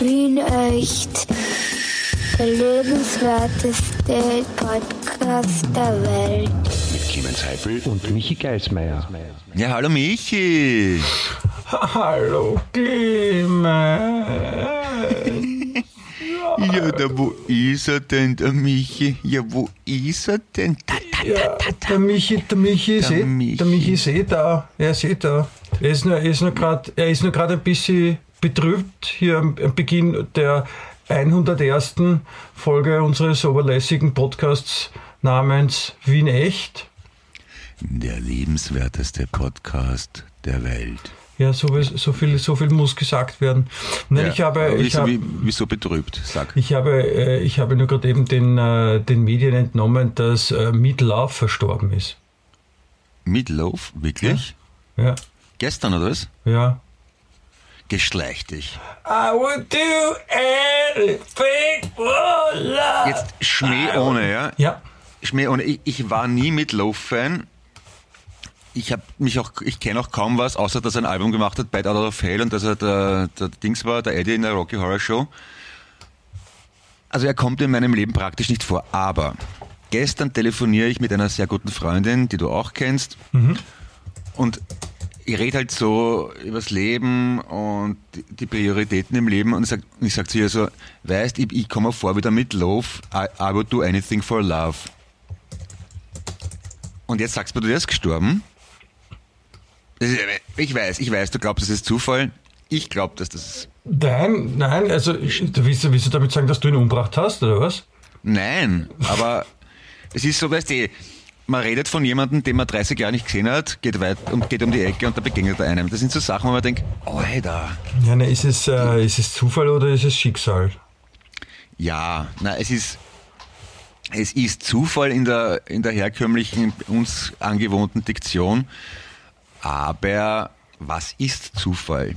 Wien echt. Der lebenswerteste Podcast der Welt. Mit Clemens Heifel und Michi Geismeier. Ja, hallo Michi. Hallo Clemens. Ja, da wo ist er denn, der Michi? Ja, wo ist er denn? Da, da, Ja, der Michi, der Michi ist Der eh, Michi. der Michi ist eh da. Er ist eh da. Er ist nur, er ist nur gerade, er ist nur gerade ein bisschen betrübt hier am, Beginn der 101. Folge unseres oberlässigen Podcasts namens Wien echt. Der lebenswerteste Podcast der Welt. Ja, so, viel- so viel, so viel muss gesagt werden. Nein, Ja, ich habe, ich wie, wieso betrübt? Sag. Ich habe, äh, ich habe nur gerade eben den, äh, den Medien entnommen, dass äh, Meat Love verstorben ist. Meatloaf? Wirklich? Ja, Gestern oder was? ja. Geschleicht dich. I would do anything for love. Jetzt Schmäh ohne, ja? Ja, Schmäh ohne. Ich, ich war nie Meatloaf-Fan. Ich habe mich auch, ich kenne auch kaum was, außer dass er ein Album gemacht hat, Bad Out of Hell und dass er der, der Dings war, der Eddie in der Rocky Horror Show. Also er kommt in meinem Leben praktisch nicht vor. Aber gestern telefoniere ich mit einer sehr guten Freundin, die du auch kennst. Und ich rede halt so übers Leben und die- Prioritäten im Leben und ich sag, ich sag zu ihr so, weißt, ich, ich komme vor wieder mit Love, I, I would do anything for love. Und jetzt sagst du, der ist gestorben. Das ist- Ich weiß, ich weiß, du glaubst, das ist Zufall. Ich glaube, dass das nein, nein, also ich- du willst, willst du damit sagen, dass du ihn umgebracht hast, oder was? Nein, aber es ist so, weißt du, man redet von jemandem, den man 30 Jahre nicht gesehen hat, geht weit und geht um die Ecke und da begegnet er einem. Das sind so Sachen, wo man denkt, Alter. Ja, ne, ist es, äh, ist es Zufall oder ist es Schicksal? Ja, na, es ist, es ist Zufall in der, in der herkömmlichen, uns angewohnten Diktion. Aber was ist Zufall?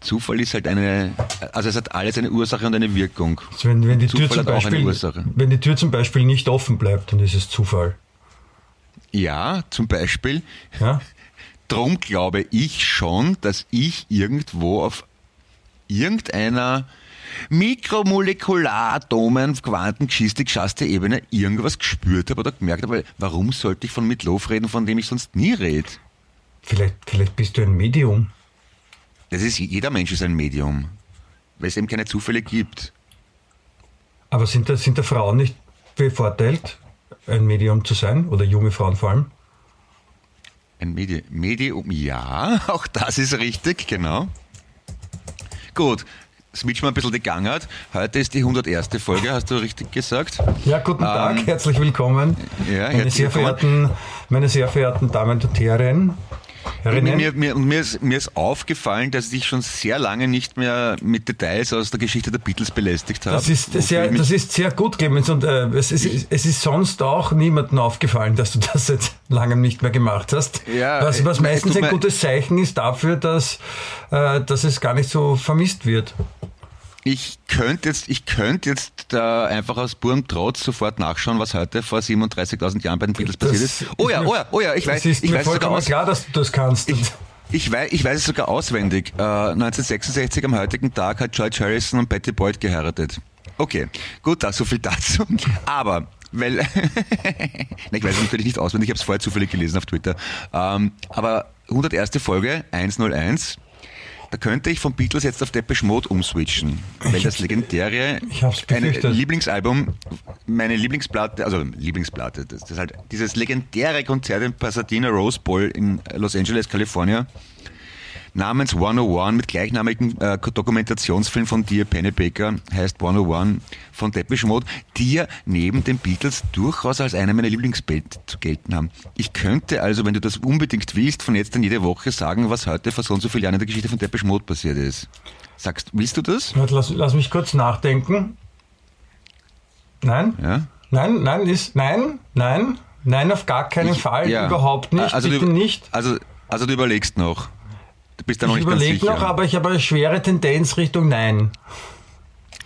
Zufall ist halt eine, also es hat alles eine Ursache und eine Wirkung. Also wenn, wenn, die Tür zum Beispiel, wenn die Tür zum Beispiel nicht offen bleibt, dann ist es Zufall. Ja, zum Beispiel. Ja? Drum glaube ich schon, dass ich irgendwo auf irgendeiner Mikromolekulatomen, Quantengeschichte, geschasste Ebene irgendwas gespürt habe oder gemerkt habe, warum sollte ich von Mitlof reden, von dem ich sonst nie rede? Vielleicht, vielleicht bist du ein Medium. Das ist, jeder Mensch ist ein Medium, weil es eben keine Zufälle gibt. Aber sind da, sind da Frauen nicht bevorteilt, ein Medium zu sein? Oder junge Frauen vor allem? Ein Medi Medium, ja, auch das ist richtig, genau. Gut, switchen wir ein bisschen die Gangart. Heute ist die 101. Folge, hast du richtig gesagt? Ja, guten Tag, herzlich willkommen. Ähm, ja, meine, herzlich sehr verehrten, meine sehr verehrten Damen und Herren. Herrinnen. Mir, mir, und mir, ist, mir ist aufgefallen, dass ich schon sehr lange nicht mehr mit Details aus der Geschichte der Beatles belästigt habe. Das ist, sehr, das ist sehr gut, Clemens. Und äh, es, ist, es ist sonst auch niemandem aufgefallen, dass du das seit langem nicht mehr gemacht hast. Ja, was, was meistens ein gutes Zeichen ist dafür, dass, äh, dass es gar nicht so vermisst wird. Ich könnte jetzt, ich könnte jetzt da einfach aus purem Trotz sofort nachschauen, was heute vor 37.000 Jahren bei den Beatles passiert ist. Oh ja, oh ja, oh ja, ich weiß, Es ist ich mir weiß sogar vollkommen aus, klar, dass du das kannst. ich, ich, weiß, ich weiß es sogar auswendig. Äh, 1966 am heutigen Tag hat George Harrison und Betty Boyd geheiratet. Okay, gut, das so viel dazu. Aber weil Nein, ich weiß es natürlich nicht auswendig, ich habe es vorher zufällig gelesen auf Twitter. Ähm, aber 101. Folge 101. Da könnte ich von Beatles jetzt auf Depeche Mode umswitchen, weil das legendäre Ich eine. Lieblingsalbum, meine Lieblingsplatte, also Lieblingsplatte, das, das ist halt dieses legendäre Konzert im Pasadena Rose Bowl in Los Angeles, Kalifornien, namens 101 mit gleichnamigen äh, Dokumentationsfilm von Dear Pennebaker, heißt 101 von Depeche Mode, die ja neben den Beatles durchaus als eine meiner Lieblingsband zu gelten haben. Ich könnte also, wenn du das unbedingt willst, von jetzt an jede Woche sagen, was heute vor so und so vielen Jahren in der Geschichte von Depeche Mode passiert ist. Sagst, willst du das? Lass, lass mich kurz nachdenken. Nein? Ja? Nein, nein, ist, nein, nein, nein, auf gar keinen Ich- Fall, ja. überhaupt nicht, also bitte du, nicht. Also, also du überlegst noch. Du bist da noch Ich nicht ganz überlege sicher. noch, aber ich habe eine schwere Tendenz Richtung Nein.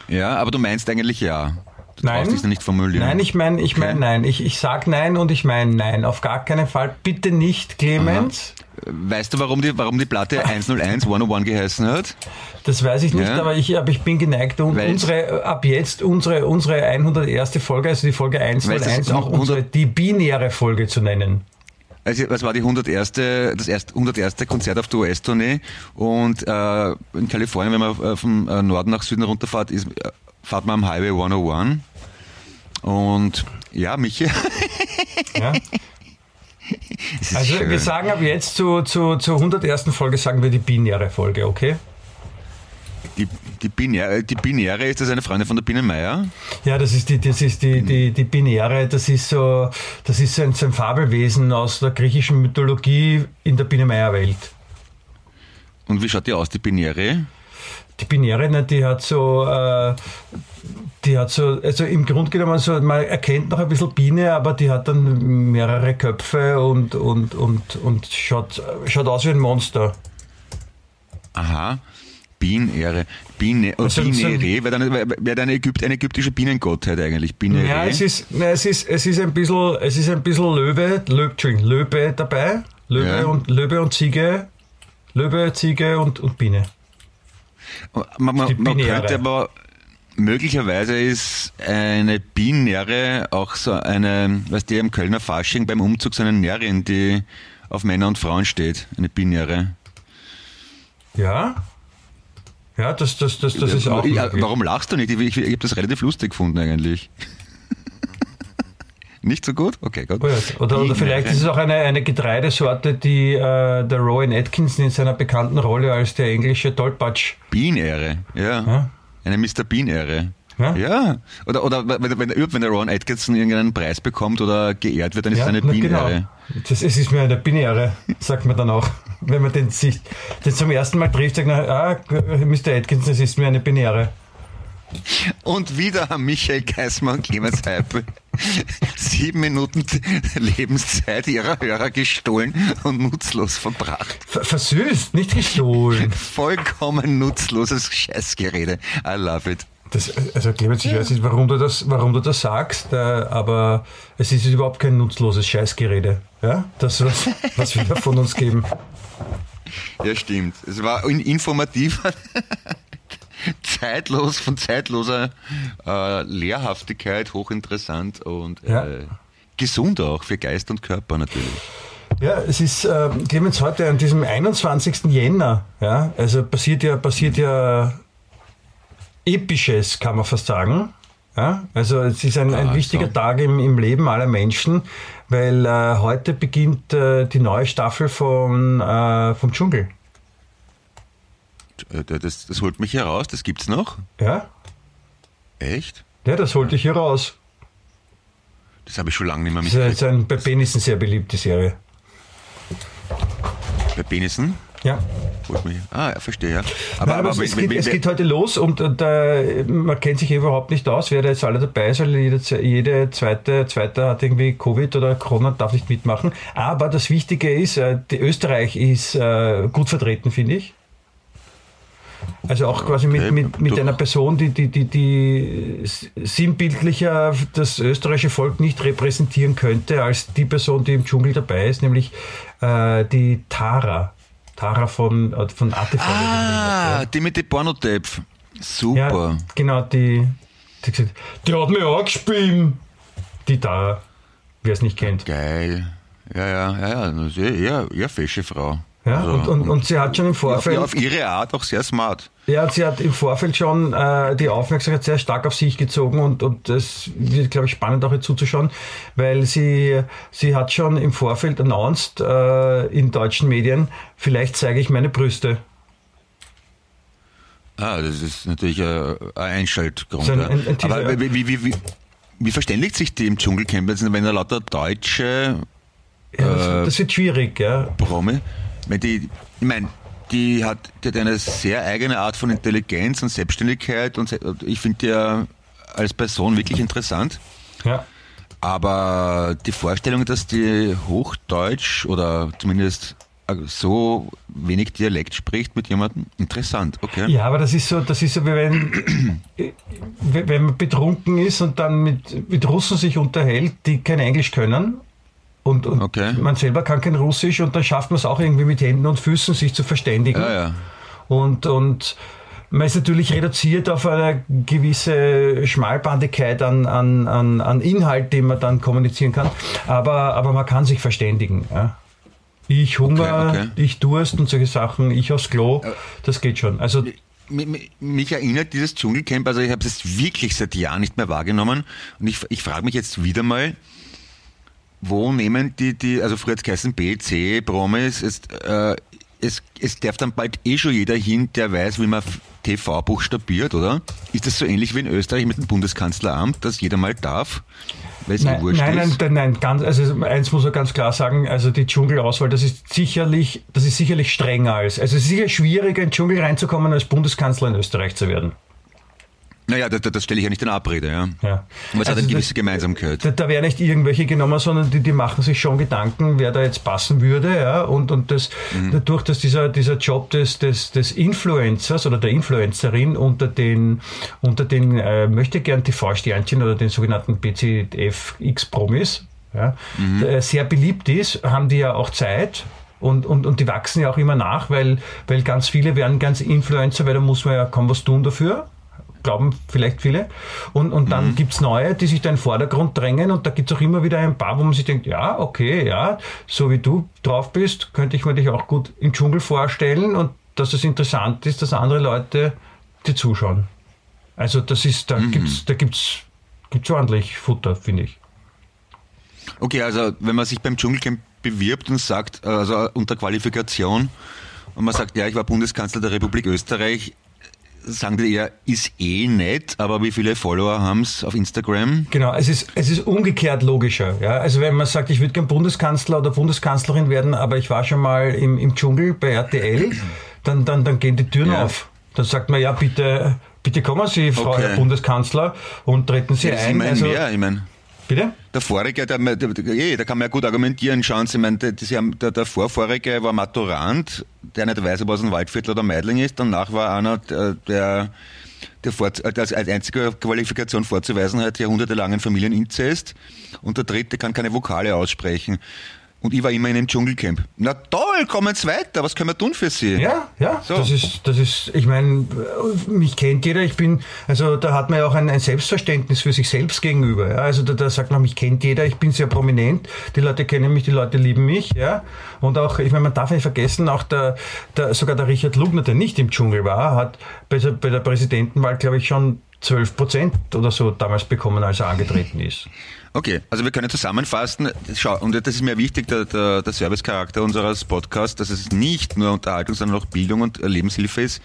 ja, aber du meinst eigentlich ja. Du Nein. traust dich nicht formulieren. Nein, ich meine, ich meine Okay. nein. Ich, ich sag nein und ich meine nein. Auf gar keinen Fall. Bitte nicht, Clemens. Weißt du, warum die, warum die Platte 101 101 geheißen hat? Das weiß ich nicht, Ja. aber, ich, aber ich bin geneigt. Und unsere, ab jetzt unsere, unsere 101. Folge, also die Folge Weil es 101, ist auch 100 unsere, die binäre Folge zu nennen. Also, das war die 101. das erst, 101. Konzert auf der US-Tournee und äh, in Kalifornien, wenn man äh, vom äh, Norden nach Süden runterfährt, ist, äh, fährt man am Highway 101 und ja, Michi, Ja? Also schön. wir sagen ab jetzt zu, zu, zur 101. Folge sagen wir die binäre Folge, okay? Die, die, Binäre, die Binäre, ist das eine Freundin von der Biene Meier? Ja, das ist die, das ist die, die, die Binäre, das ist so, das ist so ein, so ein Fabelwesen aus der griechischen Mythologie in der Biene Meier Welt. Und wie schaut die aus, die Binäre? Die Binäre, ne, die hat so, äh, die hat so, also im Grunde genommen so, man erkennt noch ein bisschen Biene, aber die hat dann mehrere Köpfe und, und, und, und schaut, schaut aus wie ein Monster. Aha. Binäre. Bine, oh, Also, so- Binäre wäre dann, wär, dann Ägypt, eine ägyptische Bienengottheit eigentlich. Binäre. Ja, es ist, na, es ist, es ist ein bisschen, es ist ein bisschen Löwe, Entschuldigung, Löwe dabei. Löwe Ja. und, Löwe und Ziege. Löwe, Ziege und, und Biene. Man, man, Die man könnte aber möglicherweise ist eine Binäre auch so eine, weißt du, im Kölner Fasching beim Umzug so eine Närrin, die auf Männer und Frauen steht. Eine Binäre. Ja? Ja, das, das, das, das ist auch ja, warum lachst du nicht? Ich, ich, ich habe das relativ lustig gefunden eigentlich. nicht so gut? Okay, gut. Oh ja, Oder, oder vielleicht ist es auch eine, eine Getreidesorte, die äh, der Rowan Atkinson in seiner bekannten Rolle als der englische Tollpatsch. Binäre, ja. Ja. Eine Mr. Bean-Ehre. Ja? Ja. Oder, oder wenn, wenn, wenn der Ron Atkinson irgendeinen Preis bekommt oder geehrt wird, dann ist Ja, es eine na, Bean-Ehre. genau. Das, es ist mir eine Binäre, sagt man dann auch. Wenn man den, sich, den zum ersten Mal trifft, sagt man, ah, Mr. Atkinson, es ist mir eine Binäre. Und wieder haben Michael Geismann und Clemens Heipel sieben Minuten Lebenszeit ihrer Hörer gestohlen und nutzlos verbracht. Ver- Versüßt, nicht gestohlen. Vollkommen nutzloses Scheißgerede. I love it. Das, also Clemens, ich weiß nicht, warum du das, warum du das sagst, äh, aber es ist überhaupt kein nutzloses Scheißgerede. Ja? Das, was, was wir von uns geben. Ja, stimmt. Es war in- informativ, zeitlos, von zeitloser äh, Lehrhaftigkeit, hochinteressant und Ja. äh, gesund auch für Geist und Körper natürlich. Ja, es ist, äh, Clemens, heute an diesem 21. Jänner, ja, also passiert ja, passiert ja Episches, kann man fast sagen. Ja, also es ist ein, ein Ah, wichtiger so. Tag im, im Leben aller Menschen, weil äh, heute beginnt äh, die neue Staffel von, äh, vom Dschungel. Äh, Das, das holt mich heraus, das gibt's noch. Ja? Echt? ja, das holte ich hier raus. Das habe ich schon lange nicht mehr Das ist mitgekriegt. ein, bei Penissen sehr beliebte Serie. Bei Penissen? Ja. Ah, ja, verstehe, ja. Aber, aber es, es, geht, es geht heute los und, und äh, man kennt sich überhaupt nicht aus, wer da jetzt alle dabei ist, weil jede, jede zweite, zweite hat irgendwie Covid oder Corona darf nicht mitmachen. Aber das Wichtige ist, äh, die Österreich ist äh, gut vertreten, finde ich. Also auch quasi Okay, mit, mit, mit einer Person, die, die, die, die sinnbildlicher das österreichische Volk nicht repräsentieren könnte, als die Person, die im Dschungel dabei ist, nämlich äh, die Tara. Tara von, äh, von ATV. Ah, die mit dem Pornotape. Super. Ja, genau, die, die, gesagt, die hat mich angespielt. Die da, wer es nicht kennt. Geil. Ja, ja, ja, ja. Das ist eher, eher fesche Frau. Ja, Also, und, und, und sie hat schon im Vorfeld, ja, auf ihre Art auch sehr smart. ja, sie hat im Vorfeld schon äh, die Aufmerksamkeit sehr stark auf sich gezogen und, und das wird, glaube ich, spannend auch ihr zuzuschauen, weil sie, sie hat schon im Vorfeld announced äh, in deutschen Medien, vielleicht zeige ich meine Brüste. Ah, das ist natürlich äh, ein Einschaltgrund. So ein- ein- ein Aber ja. wie, wie, wie, wie, wie verständigt sich die im Dschungelcamp, jetzt, wenn da lauter Deutsche Ja, das, Äh, das wird schwierig, ja. Promi, wenn die, ich meine, die hat, die hat eine sehr eigene Art von Intelligenz und Selbstständigkeit und ich finde die ja als Person wirklich interessant. ja. Aber die Vorstellung, dass die Hochdeutsch oder zumindest äh, so wenig Dialekt spricht mit jemandem, interessant, okay? Ja, aber das ist so, das ist so, wie wenn, wenn man betrunken ist und dann mit, mit Russen sich unterhält, die kein Englisch können und, und Okay. man selber kann kein Russisch und dann schafft man es auch irgendwie mit Händen und Füßen sich zu verständigen. Ja, ja. Und, und man ist natürlich reduziert auf eine gewisse Schmalbandigkeit an, an, an, an Inhalt, den man dann kommunizieren kann. Aber, aber man kann sich verständigen. Ja. Ich Hunger, Okay, okay. ich Durst und solche Sachen, ich aufs Klo, das geht schon. Also Mi- mi- Mich erinnert dieses Dschungelcamp, also ich habe es wirklich seit Jahren nicht mehr wahrgenommen und ich, ich frage mich jetzt wieder mal, wo nehmen die, die also früher jetzt geheißen B, C, Promis, es, äh, es, es darf dann bald eh schon jeder hin, der weiß, wie man TV buchstabiert, oder? Ist das so ähnlich wie in Österreich mit dem Bundeskanzleramt, dass jeder mal darf, weil es Nein, wurscht nein, nein, ist? nein, nein, ganz, also eins muss man ganz klar sagen, also die Dschungelauswahl, das ist sicherlich, das ist sicherlich strenger als, also es ist sicher schwieriger in den Dschungel reinzukommen, als Bundeskanzler in Österreich zu werden. Naja, das, das stelle ich ja nicht in Abrede, ja. Ja. Aber es hat Also eine das- gewisse Gemeinsamkeit. Da, da werden nicht irgendwelche genommen, sondern die, die machen sich schon Gedanken, wer da jetzt passen würde. Ja? Und, und das, Mhm. dadurch, dass dieser, dieser Job des, des, des Influencers oder der Influencerin unter den, unter den äh, möchte gern TV-Sternchen oder den sogenannten BCF-X-Promis ja, Mhm. der sehr beliebt ist, haben die ja auch Zeit. Und, und, und die wachsen ja auch immer nach, weil, weil ganz viele werden ganz Influencer, weil da muss man ja kaum was tun dafür glauben vielleicht viele. Und, und dann Mhm. gibt's neue, die sich da in den Vordergrund drängen und da gibt's auch immer wieder ein paar, wo man sich denkt, ja, okay, ja, so wie du drauf bist, könnte ich mir dich auch gut im Dschungel vorstellen und dass es interessant ist, dass andere Leute dir zuschauen. Also das ist, Mhm. da gibt's, da gibt's, gibt's ordentlich Futter, finde ich. Okay, also wenn man sich beim Dschungelcamp bewirbt und sagt, also unter Qualifikation, und man sagt, ja, ich war Bundeskanzler der Republik Österreich, sagen die eher, ist eh nett, aber wie viele Follower haben's auf Instagram? Genau, es ist, es ist umgekehrt logischer. Ja? Also wenn man sagt, ich würde gern Bundeskanzler oder Bundeskanzlerin werden, aber ich war schon mal im, im Dschungel bei RTL, dann, dann, dann gehen die Türen Ja. auf. Dann sagt man, ja, bitte, bitte kommen Sie, Frau Okay. Herr Bundeskanzler, und treten Sie ist ein. Also, mehr, ich meine. Bitte? Der Vorige, der, der, der, eh, da kann man ja gut argumentieren. Schauen Sie, meine, der, der, der Vorvorige war Maturant, der nicht weiß, ob er aus Waldviertel oder Meidling ist. Danach war einer, der, der, der vor, als, als einzige Qualifikation vorzuweisen hat, jahrhundertelangen Familieninzest. Und der dritte kann keine Vokale aussprechen. Und ich war immer in einem Dschungelcamp. Na toll, kommen Sie weiter, was können wir tun für Sie? Ja, ja, So. das ist, das ist, ich meine, mich kennt jeder, ich bin, also da hat man ja auch ein, ein Selbstverständnis für sich selbst gegenüber, ja, also da, da sagt man, mich kennt jeder, ich bin sehr prominent, die Leute kennen mich, die Leute lieben mich, ja, und auch, ich meine, man darf nicht vergessen, auch der, der sogar der Richard Lugner, der nicht im Dschungel war, hat bei der, bei der Präsidentenwahl, glaube ich, schon 12 Prozent oder so damals bekommen, als er angetreten ist. Okay, also wir können zusammenfassen, schau, und das ist mir wichtig, der, der, der Servicecharakter unseres Podcasts, dass es nicht nur Unterhaltung, sondern auch Bildung und Lebenshilfe ist.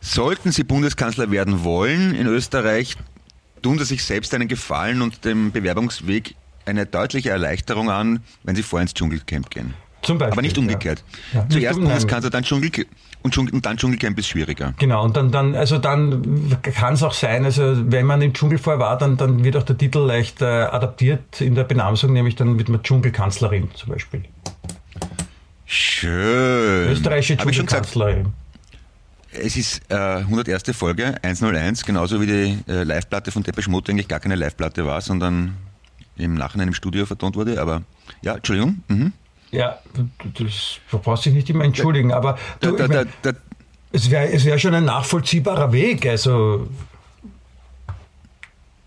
Sollten Sie Bundeskanzler werden wollen in Österreich, tun Sie sich selbst einen Gefallen und dem Bewerbungsweg eine deutliche Erleichterung an, wenn Sie vorher ins Dschungelcamp gehen. Zum Beispiel. Aber nicht umgekehrt. Ja. Ja, Zuerst. Bundeskanzler, dann Dschungelcamp und, Dschungel, und dann Dschungelcamp ist schwieriger. Genau, und dann, dann also dann kann es auch sein, also wenn man im Dschungel vorher war, dann, dann wird auch der Titel leicht äh, adaptiert in der Benamsung, nämlich dann wird man Dschungelkanzlerin zum Beispiel. Schön. Österreichische Dschungelkanzlerin. Es ist äh, 101. Folge, 101, genauso wie die äh, Live-Platte von Depeche Mode eigentlich gar keine Live-Platte war, sondern im Nachhinein im Studio vertont wurde. Aber ja, Entschuldigung. Mhm. Ja, das du brauchst dich nicht immer entschuldigen, aber du, Da, da, mein, da, da, es wäre es wär schon ein nachvollziehbarer Weg. Also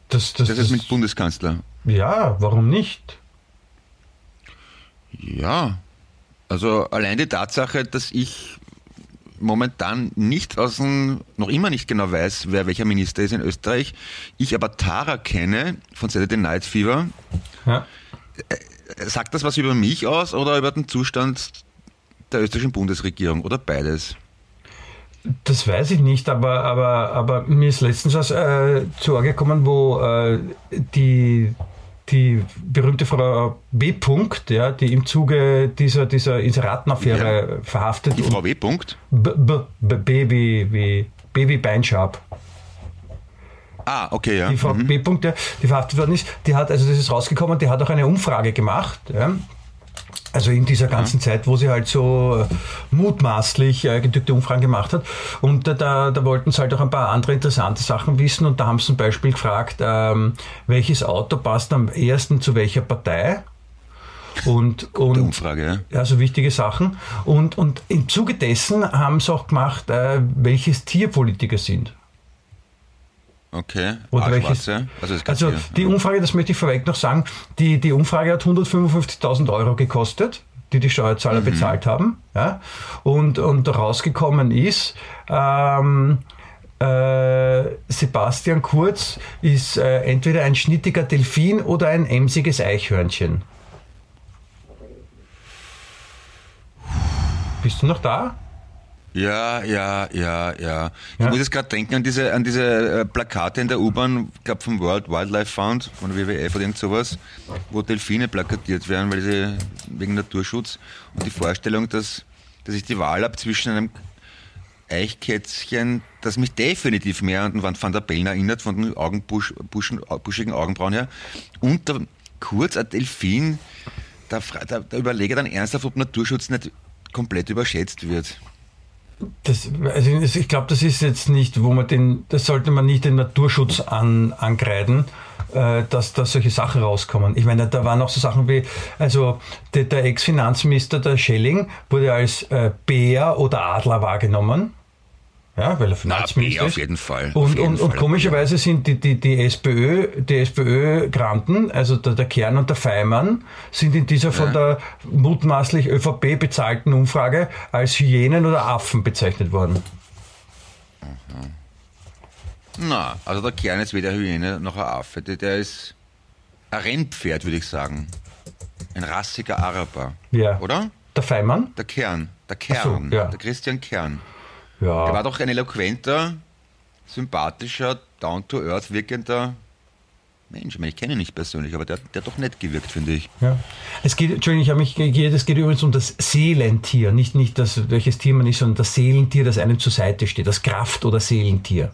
das, das, das ist mit Bundeskanzler. ja, warum nicht? Ja, also allein die Tatsache, dass ich momentan nicht aus dem, noch immer nicht genau weiß, wer welcher Minister ist in Österreich, ich aber Tara kenne von Saturday Night Fever, Ja. Sagt das was über mich aus oder über den Zustand der österreichischen Bundesregierung oder beides? Das weiß ich nicht, aber, aber, aber mir ist letztens was äh, zu Ohr gekommen, wo äh, die, die berühmte Frau B. -Punkt, ja, die im Zuge dieser, dieser Inseratenaffäre verhaftet Die Frau W. Punkt. B, B, B, B wie, wie, B wie Beinschab. Ah, okay, ja. Die Frau Mhm. B. ja, die verhaftet worden ist, die hat, also das ist rausgekommen, die hat auch eine Umfrage gemacht. Ja, Also in dieser ganzen Zeit, wo sie halt so äh, mutmaßlich äh, gedrückte Umfragen gemacht hat. Und äh, da, da wollten sie halt auch ein paar andere interessante Sachen wissen. Und da haben sie zum Beispiel gefragt, ähm, welches Auto passt am ersten zu welcher Partei. Und, und Umfrage, ja. ja, so wichtige Sachen. Und, und im Zuge dessen haben sie auch gemacht, äh, welches Tier Politiker sind. Okay. Oder welches, Arschwatze. Also, also die Umfrage, das möchte ich vorweg noch sagen, die, die Umfrage hat 155.000 Euro gekostet, die die Steuerzahler Mhm. bezahlt haben. Ja? Und, und rausgekommen ist, ähm, äh, Sebastian Kurz ist äh, entweder ein schnittiger Delfin oder ein emsiges Eichhörnchen. Bist du noch da? Ja, ja, ja, ja. Ich Ja. muss jetzt gerade denken an diese, an diese äh, Plakate in der U-Bahn, ich glaube vom World Wildlife Fund, von WWF oder irgend sowas, wo Delfine plakatiert werden, weil sie wegen Naturschutz. Und die Vorstellung, dass, dass ich die Wahl habe zwischen einem Eichkätzchen, das mich definitiv mehr an den Van der Bellen erinnert, von den Augenbusch, buschen, buschigen Augenbrauen her, und der, kurz ein Delfin, da, da, da überlege ich dann ernsthaft, ob Naturschutz nicht komplett überschätzt wird. Das, also ich glaube, das ist jetzt nicht, wo man den, das sollte man nicht den Naturschutz an, angreifen, äh, dass da solche Sachen rauskommen. Ich meine, da waren auch so Sachen wie, also der, der Ex-Finanzminister, der Schelling, wurde als äh, Bär oder Adler wahrgenommen. Ja, weil er Finanzminister ist. auf jeden Fall. Und, jeden und, und Fall. komischerweise sind die, die, die SPÖ, die SPÖ-Granten, also der, der Kern und der Feimann, sind in dieser von der mutmaßlich ÖVP bezahlten Umfrage als Hyänen oder Affen bezeichnet worden. Na, also der Kern ist weder Hyäne noch ein Affe. Der, der ist ein Rennpferd, würde ich sagen. Ein rassiger Araber. Ja. Oder? Der Feimann? Der Kern. Der Ach so, Kern. ja. Der Christian Kern. Der war Ja. doch ein eloquenter, sympathischer, down-to-earth wirkender Mensch. Ich meine, ich kenne ihn nicht persönlich, aber der, der hat doch nett gewirkt, finde ich. ja. Es geht, Entschuldigung, ich habe mich geirrt, es geht übrigens um das Seelentier, nicht, nicht das, welches Tier man ist, sondern das Seelentier, das einem zur Seite steht, das Kraft- oder Seelentier.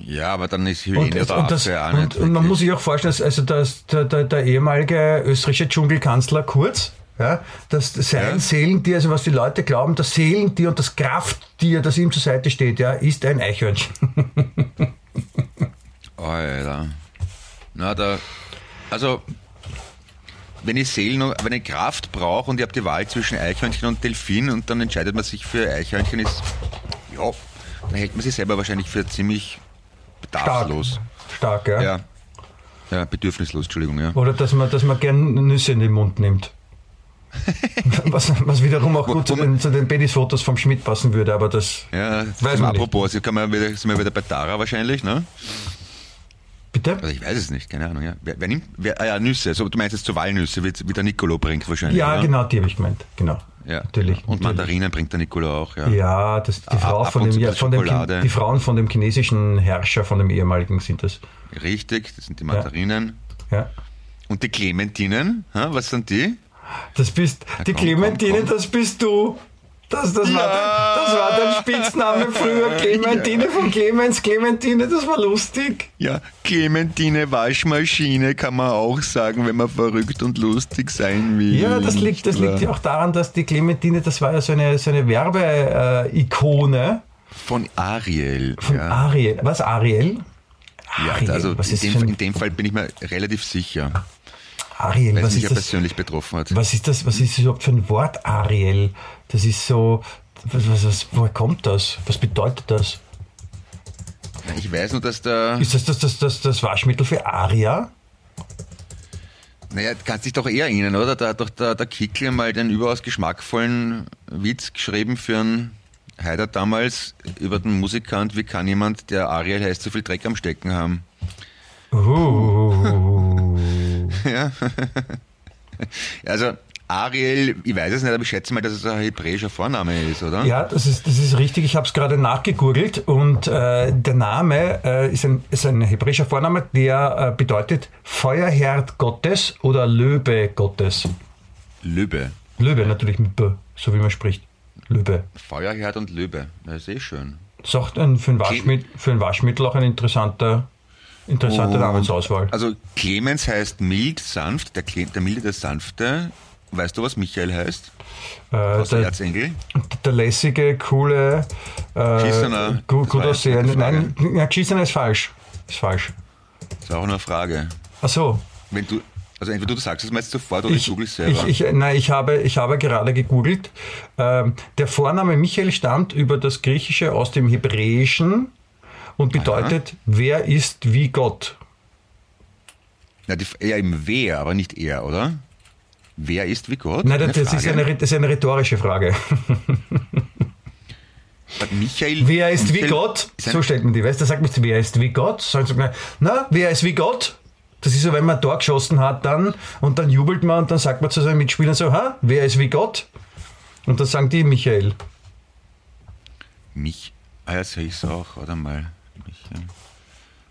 Ja, aber dann ist Und, Hyäne oder und, das, auch und, und man muss sich auch vorstellen, dass also das, der, der, der ehemalige österreichische Dschungelkanzler Kurz, ja, dass sein. Seelentier, also was die Leute glauben, das Seelentier und das Krafttier, das ihm zur Seite steht, ja, ist ein Eichhörnchen. Alter. Na, da. Also, wenn ich Seelen, wenn ich Kraft brauche und ich habe die Wahl zwischen Eichhörnchen und Delfin und dann entscheidet man sich für Eichhörnchen, ist. Ja, dann hält man sich selber wahrscheinlich für ziemlich Stark. bedarfslos. Stark, ja. Ja. Ja, bedürfnislos, Entschuldigung, ja. Oder dass man, dass man gern Nüsse in den Mund nimmt. was, was wiederum auch gut zu Wo man- den, zu den Babys-Fotos vom Schmidt passen würde, aber das. Ja, Weiß man nicht. apropos, jetzt kann man wieder, sind wir wieder bei Tara wahrscheinlich, ne? Bitte? Also ich weiß es nicht, keine Ahnung, ja. Wer, wer nimmt, wer, ah ja, Nüsse, also du meinst jetzt zu Walnüsse, wie, wie der Nicolo bringt wahrscheinlich, Ja, oder? genau, die habe ich gemeint. Genau. Ja. Natürlich. Und natürlich. Mandarinen bringt der Nicolo auch, ja. Ja, das, die, Ab- Frau ab von dem, zu ja, von dem die Frauen von dem chinesischen Herrscher, von dem ehemaligen sind das. Richtig, das sind die Mandarinen. Ja. Und die Clementinen, ha, was sind die? Das bist, die komm, Clementine, komm, komm. das bist du. Das, das, war Ja. dein, das war dein Spitzname früher. Clementine von Clemens. Clementine, das war lustig. Ja, Clementine Waschmaschine kann man auch sagen, wenn man verrückt und lustig sein will. Ja, das liegt, das liegt ja auch daran, dass die Clementine, das war ja so eine, so eine Werbe-Ikone Von Ariel. von ja. Ariel. Was, Ariel? ja, Ariel, also was in ist dem, in dem Fall bin ich mir relativ sicher, Ariel, weil es was mich ist das? persönlich betroffen hat. Was ist das? Was ist das überhaupt für ein Wort, Ariel? Das ist so. Was, was, was, woher kommt das? Was bedeutet das? Ich weiß nur, dass der. Ist das das, das, das, das Waschmittel für Aria? Naja, kannst dich doch eher erinnern, oder? Da hat doch der, der Kickl mal den überaus geschmackvollen Witz geschrieben für einen Heider damals über den Musikant, wie kann jemand, der Ariel heißt, so viel Dreck am Stecken haben? Uh. Ja. also Ariel, ich weiß es nicht, aber ich schätze mal, dass es ein hebräischer Vorname ist, oder? ja, das ist, das ist richtig. Ich habe es gerade nachgegoogelt und äh, der Name äh, ist, ein, ist ein hebräischer Vorname, der äh, bedeutet Feuerherd Gottes oder Löwe Gottes. Löbe. Löwe natürlich mit B, so wie man spricht. Löwe. Feuerherd und Löbe. Das ist eh schön. Das ist auch ein, für, ein Waschmittel, für ein Waschmittel auch ein interessanter Interessante Namensauswahl. Also Clemens heißt mild, sanft, der, Cle der milde, der sanfte. Weißt du, was Michael heißt? Äh, der der, Erzengel? der lässige, coole, äh, Geschissener. gut, gut aussehende. Nein, ja, Geschissener ist falsch. Ist falsch. Das ist auch eine Frage. Ach so. Wenn du, also entweder du sagst es mir jetzt sofort oder ich, Ich, google es selber. ich, ich, nein, ich habe, ich habe gerade gegoogelt. Ähm, der Vorname Michael stammt über das Griechische aus dem Hebräischen und bedeutet, wer ist wie Gott. ja, die, ja, eben wer, aber nicht er, oder? Wer ist wie Gott? Nein, das, ist eine, das ist eine rhetorische Frage. Michael, Wer ist wie Michael- Gott? Ist So stellt man die. Weißt du, da sagt man, wer ist wie Gott? Sagen sie, na, wer ist wie Gott? Das ist so, wenn man Tor geschossen hat dann und dann jubelt man und dann sagt man zu seinen Mitspielern so, ha, wer ist wie Gott? Und dann sagen die Michael. Mich, ah, ja, sehe ich es auch, warte mal.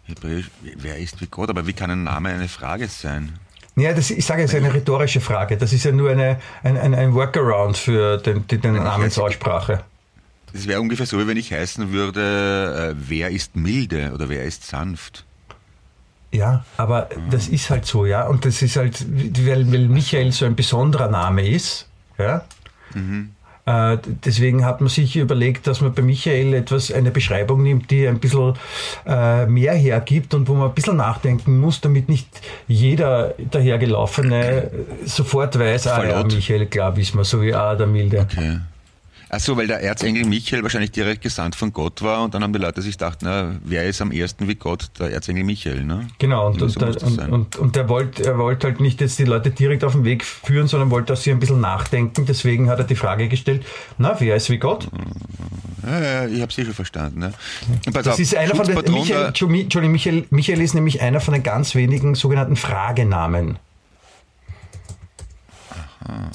Hebräisch, wer ist wie Gott? Aber wie kann ein Name eine Frage sein? Ja, das, ich sage, es ist eine rhetorische Frage. Das ist ja nur eine, ein, ein, ein Workaround für den, die, den Namensaussprache. Das wäre ungefähr so, wie wenn ich heißen würde, äh, wer ist milde oder wer ist sanft. Ja, aber das ist halt so, ja. Und das ist halt, weil, weil Michael so ein besonderer Name ist, ja. Äh, deswegen hat man sich überlegt, dass man bei Michael etwas, eine Beschreibung nimmt, die ein bisschen äh, mehr hergibt und wo man ein bisschen nachdenken muss, damit nicht jeder dahergelaufene sofort weiß, ah ja. Michael, klar, wissen wir, so wie ah, der Milde. Okay. Achso, weil der Erzengel Michael wahrscheinlich direkt gesandt von Gott war und dann haben die Leute sich gedacht, na, wer ist am ersten wie Gott? Der Erzengel Michael, ne? Genau, und, so und, und, und er wollte er wollte halt nicht jetzt die Leute direkt auf den Weg führen, sondern wollte, dass sie ein bisschen nachdenken. Deswegen hat er die Frage gestellt, na, wer ist wie Gott? Ja, ja, ich habe sicher verstanden. Ne? Und pass Das auf, ist einer von den, Michael, der- Entschuldigung, Michael, Michael ist nämlich einer von den ganz wenigen sogenannten Fragenamen.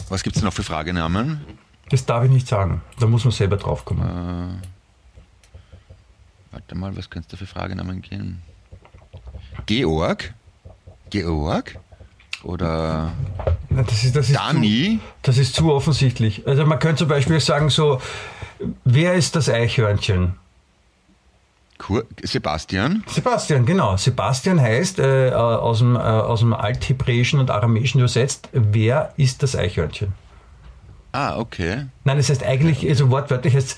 Was gibt es noch für Fragenamen? Das darf ich nicht sagen. Da muss man selber draufkommen. Warte mal, was es da für Fragenamen geben? Georg? Georg? Oder Na, Das ist, das, ist zu, Dani? das ist zu offensichtlich. Also man könnte zum Beispiel sagen so, wer ist das Eichhörnchen? Kur Sebastian? Sebastian, genau. Sebastian heißt äh, aus, dem, äh, aus dem Althebräischen und Aramäischen übersetzt, wer ist das Eichhörnchen? Ah, okay. Nein, es heißt eigentlich, also wortwörtlich heißt es,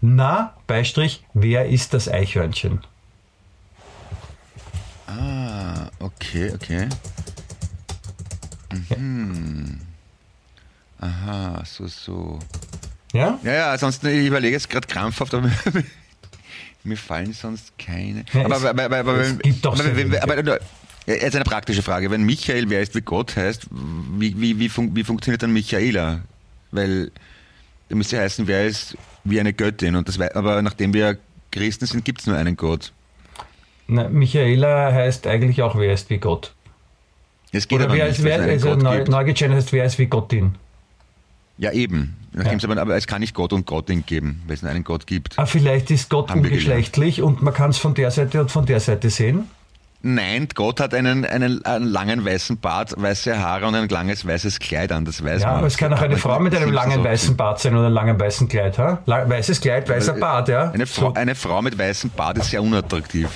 na, Beistrich, wer ist das Eichhörnchen? Ah, okay, okay. Mhm. Aha, so, so. Ja? Ja, ja, sonst, ich überlege jetzt gerade krampfhaft, aber mir, fallen sonst keine. Ja, aber, es- aber, aber, aber, es gibt doch aber, wenn, aber, jetzt eine praktische Frage. Wenn Michael, wer ist wie Gott heißt, wie, wie, wie, fun wie funktioniert dann Michaela? Weil, da müsste heißen, wer ist wie eine Göttin. Und das, aber nachdem wir Christen sind, gibt es nur einen Gott. Na, Michaela heißt eigentlich auch, wer ist wie Gott. Es geht Oder aber wer nicht, ist, wer, also Gott neu, neu heißt, wer ist wie Gottin. Ja, eben. Ja. aber, aber es kann nicht Gott und Gottin geben, weil es nur einen Gott gibt. Ah, vielleicht ist Gott Haben ungeschlechtlich und man kann es von der Seite und von der Seite sehen. Nein, Gott hat einen, einen, einen langen weißen Bart, weiße Haare und ein langes weißes Kleid an, das weiß Ja, man. aber es kann auch eine Frau mit einem langen weißen. Bart sein oder einem langen weißen Kleid. Ha? Weißes Kleid, weißer Bart, ja. Eine Frau, So. eine Frau mit weißem Bart ist sehr unattraktiv.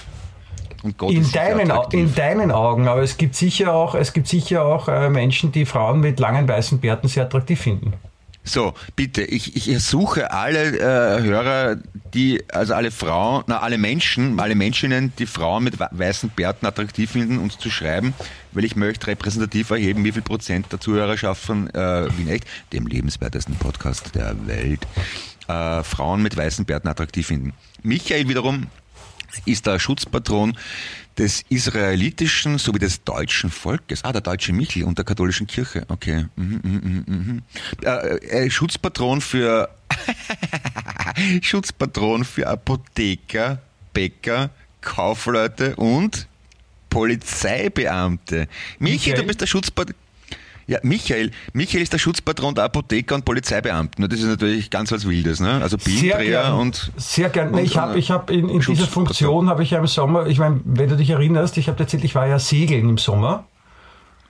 Und Gott In ist deinen, in deinen Augen, aber es gibt sicher auch, es gibt sicher auch äh, Menschen, die Frauen mit langen weißen Bärten sehr attraktiv finden. So, bitte, ich, ich ersuche alle äh, Hörer, die, also alle Frauen, na, alle Menschen, alle Menschinnen, die Frauen mit weißen Bärten attraktiv finden, uns zu schreiben, weil ich möchte repräsentativ erheben, wie viel Prozent der Zuhörerschaft von äh, Wien Echt, dem lebenswertesten Podcast der Welt, äh, Frauen mit weißen Bärten attraktiv finden. Michael wiederum ist der Schutzpatron des israelitischen sowie des deutschen Volkes. Ah, der deutsche Michel und der katholischen Kirche. Okay. Mhm, mhm, mhm. Äh, äh, Schutzpatron für Schutzpatron für Apotheker, Bäcker, Kaufleute und Polizeibeamte. Michael, Michael? du bist der Schutzpatron. Ja, Michael. Michael ist der Schutzpatron der Apotheker und Polizeibeamten. Das ist natürlich ganz was Wildes, ne? Also Bildreher und Sehr gern. Und- ich habe ich hab in, in dieser. Funktion habe ich ja im Sommer, ich meine, wenn du dich erinnerst, ich habe erzählt, ich war ja segeln im Sommer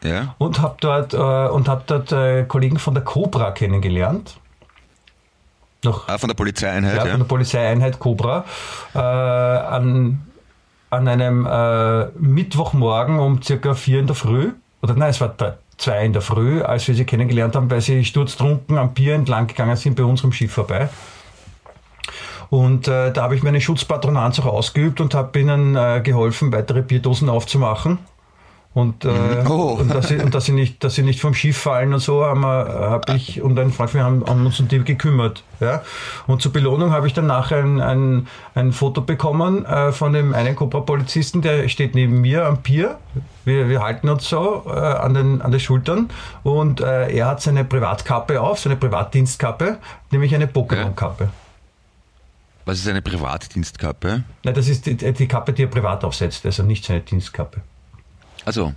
ja. und habe dort, äh, und hab dort äh, Kollegen von der Cobra kennengelernt. Noch Ah, von der Polizeieinheit, ja, ja. von der Polizeieinheit Cobra. Äh, an, an einem äh, Mittwochmorgen um circa vier in der Früh, oder nein, es war da, zwei in der Früh, als wir sie kennengelernt haben, weil sie sturztrunken am Pier entlang gegangen sind bei unserem Schiff vorbei. Und äh, da habe ich meine Schutzpatronanz auch ausgeübt und habe ihnen äh, geholfen, weitere Bierdosen aufzumachen. Und, äh, Oh. und, dass sie, und dass, sie nicht, dass sie nicht vom Schiff fallen und so, haben, wir- hab ich und ein Freund von mir haben, haben uns um die gekümmert. Ja? Und zur Belohnung habe ich dann nachher ein, ein, ein Foto bekommen äh, von dem einen Cobra-Polizisten, der steht neben mir am Pier. Wir, wir halten uns so äh, an, den, an den Schultern und äh, er hat seine Privatkappe auf, seine Privatdienstkappe, nämlich eine Pokémon-Kappe. Was ist eine Privatdienstkappe? Nein, das ist die, die Kappe, die er privat aufsetzt, also nicht seine Dienstkappe. Also,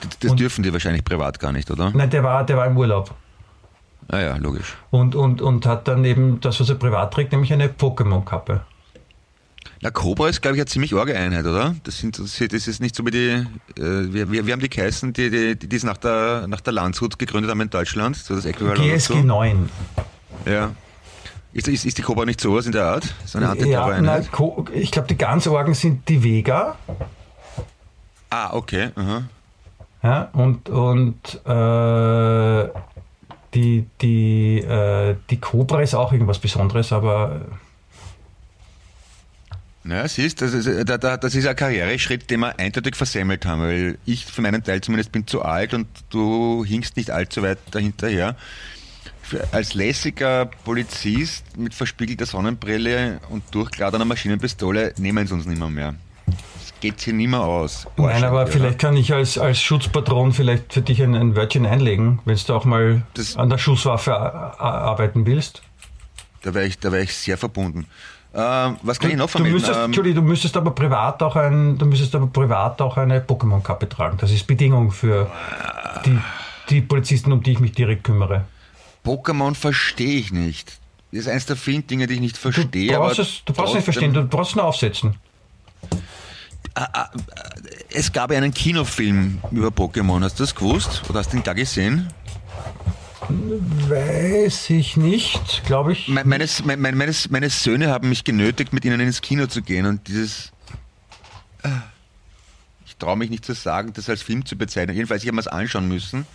das, das dürfen die wahrscheinlich privat gar nicht, oder? Nein, der war, der war im Urlaub. Ah ja, logisch. Und, und, und hat dann eben das, was er privat trägt, nämlich eine Pokémon-Kappe. Na, Cobra ist, glaube ich, eine ziemlich orge Einheit, oder? Das, sind, das ist nicht so wie die, äh, wir, wir, wir haben die geheißen, die, die, die, die es nach der, nach der Landshut gegründet haben in Deutschland, so das Äquivalent GSG dazu. 9. Ja. Ist, ist, ist die Cobra nicht sowas in der Art? So eine Ja, Antiterror-Einheit? na, ich glaube, die ganz Orgen sind die Vega. Ah, okay. Aha. Ja, und und äh, die, die, äh, die Cobra ist auch irgendwas Besonderes, aber Naja, siehst, das ist, da, das ist ein Karriereschritt, den wir eindeutig versemmelt haben, weil ich für meinen Teil zumindest bin zu alt und du hinkst nicht allzu weit dahinterher. Für, als lässiger Polizist mit verspiegelter Sonnenbrille und durchgeladener Maschinenpistole nehmen sie uns nicht mehr mehr. Geht hier nicht mehr aus. nein, aber vielleicht kann ich als, als Schutzpatron vielleicht für dich ein, ein Wörtchen einlegen, wenn du auch mal Das- an der Schusswaffe arbeiten willst. Da wäre ich, da wär ich sehr verbunden. Ähm, was kann ich noch Du vermitteln? müsstest, Ähm, Entschuldigung, du müsstest aber privat auch ein, du müsstest aber privat auch eine Pokémon-Kappe tragen. Das ist Bedingung für die, die Polizisten, um die ich mich direkt kümmere. Pokémon verstehe ich nicht. Das ist eines der vielen Dinge, die ich nicht Du verstehe. brauchst, aber es, du brauchst nicht verstehen, du brauchst nur aufsetzen. Es gab ja einen Kinofilm über Pokémon. Hast du das gewusst? Oder hast du ihn da gesehen? Weiß ich nicht, glaube ich. Me- Meine, meine, meine, meine Söhne haben mich genötigt, mit ihnen ins Kino zu gehen. Und dieses. äh, Ich traue mich nicht zu sagen, das als Film zu bezeichnen. Jedenfalls, ich habe mir es anschauen müssen.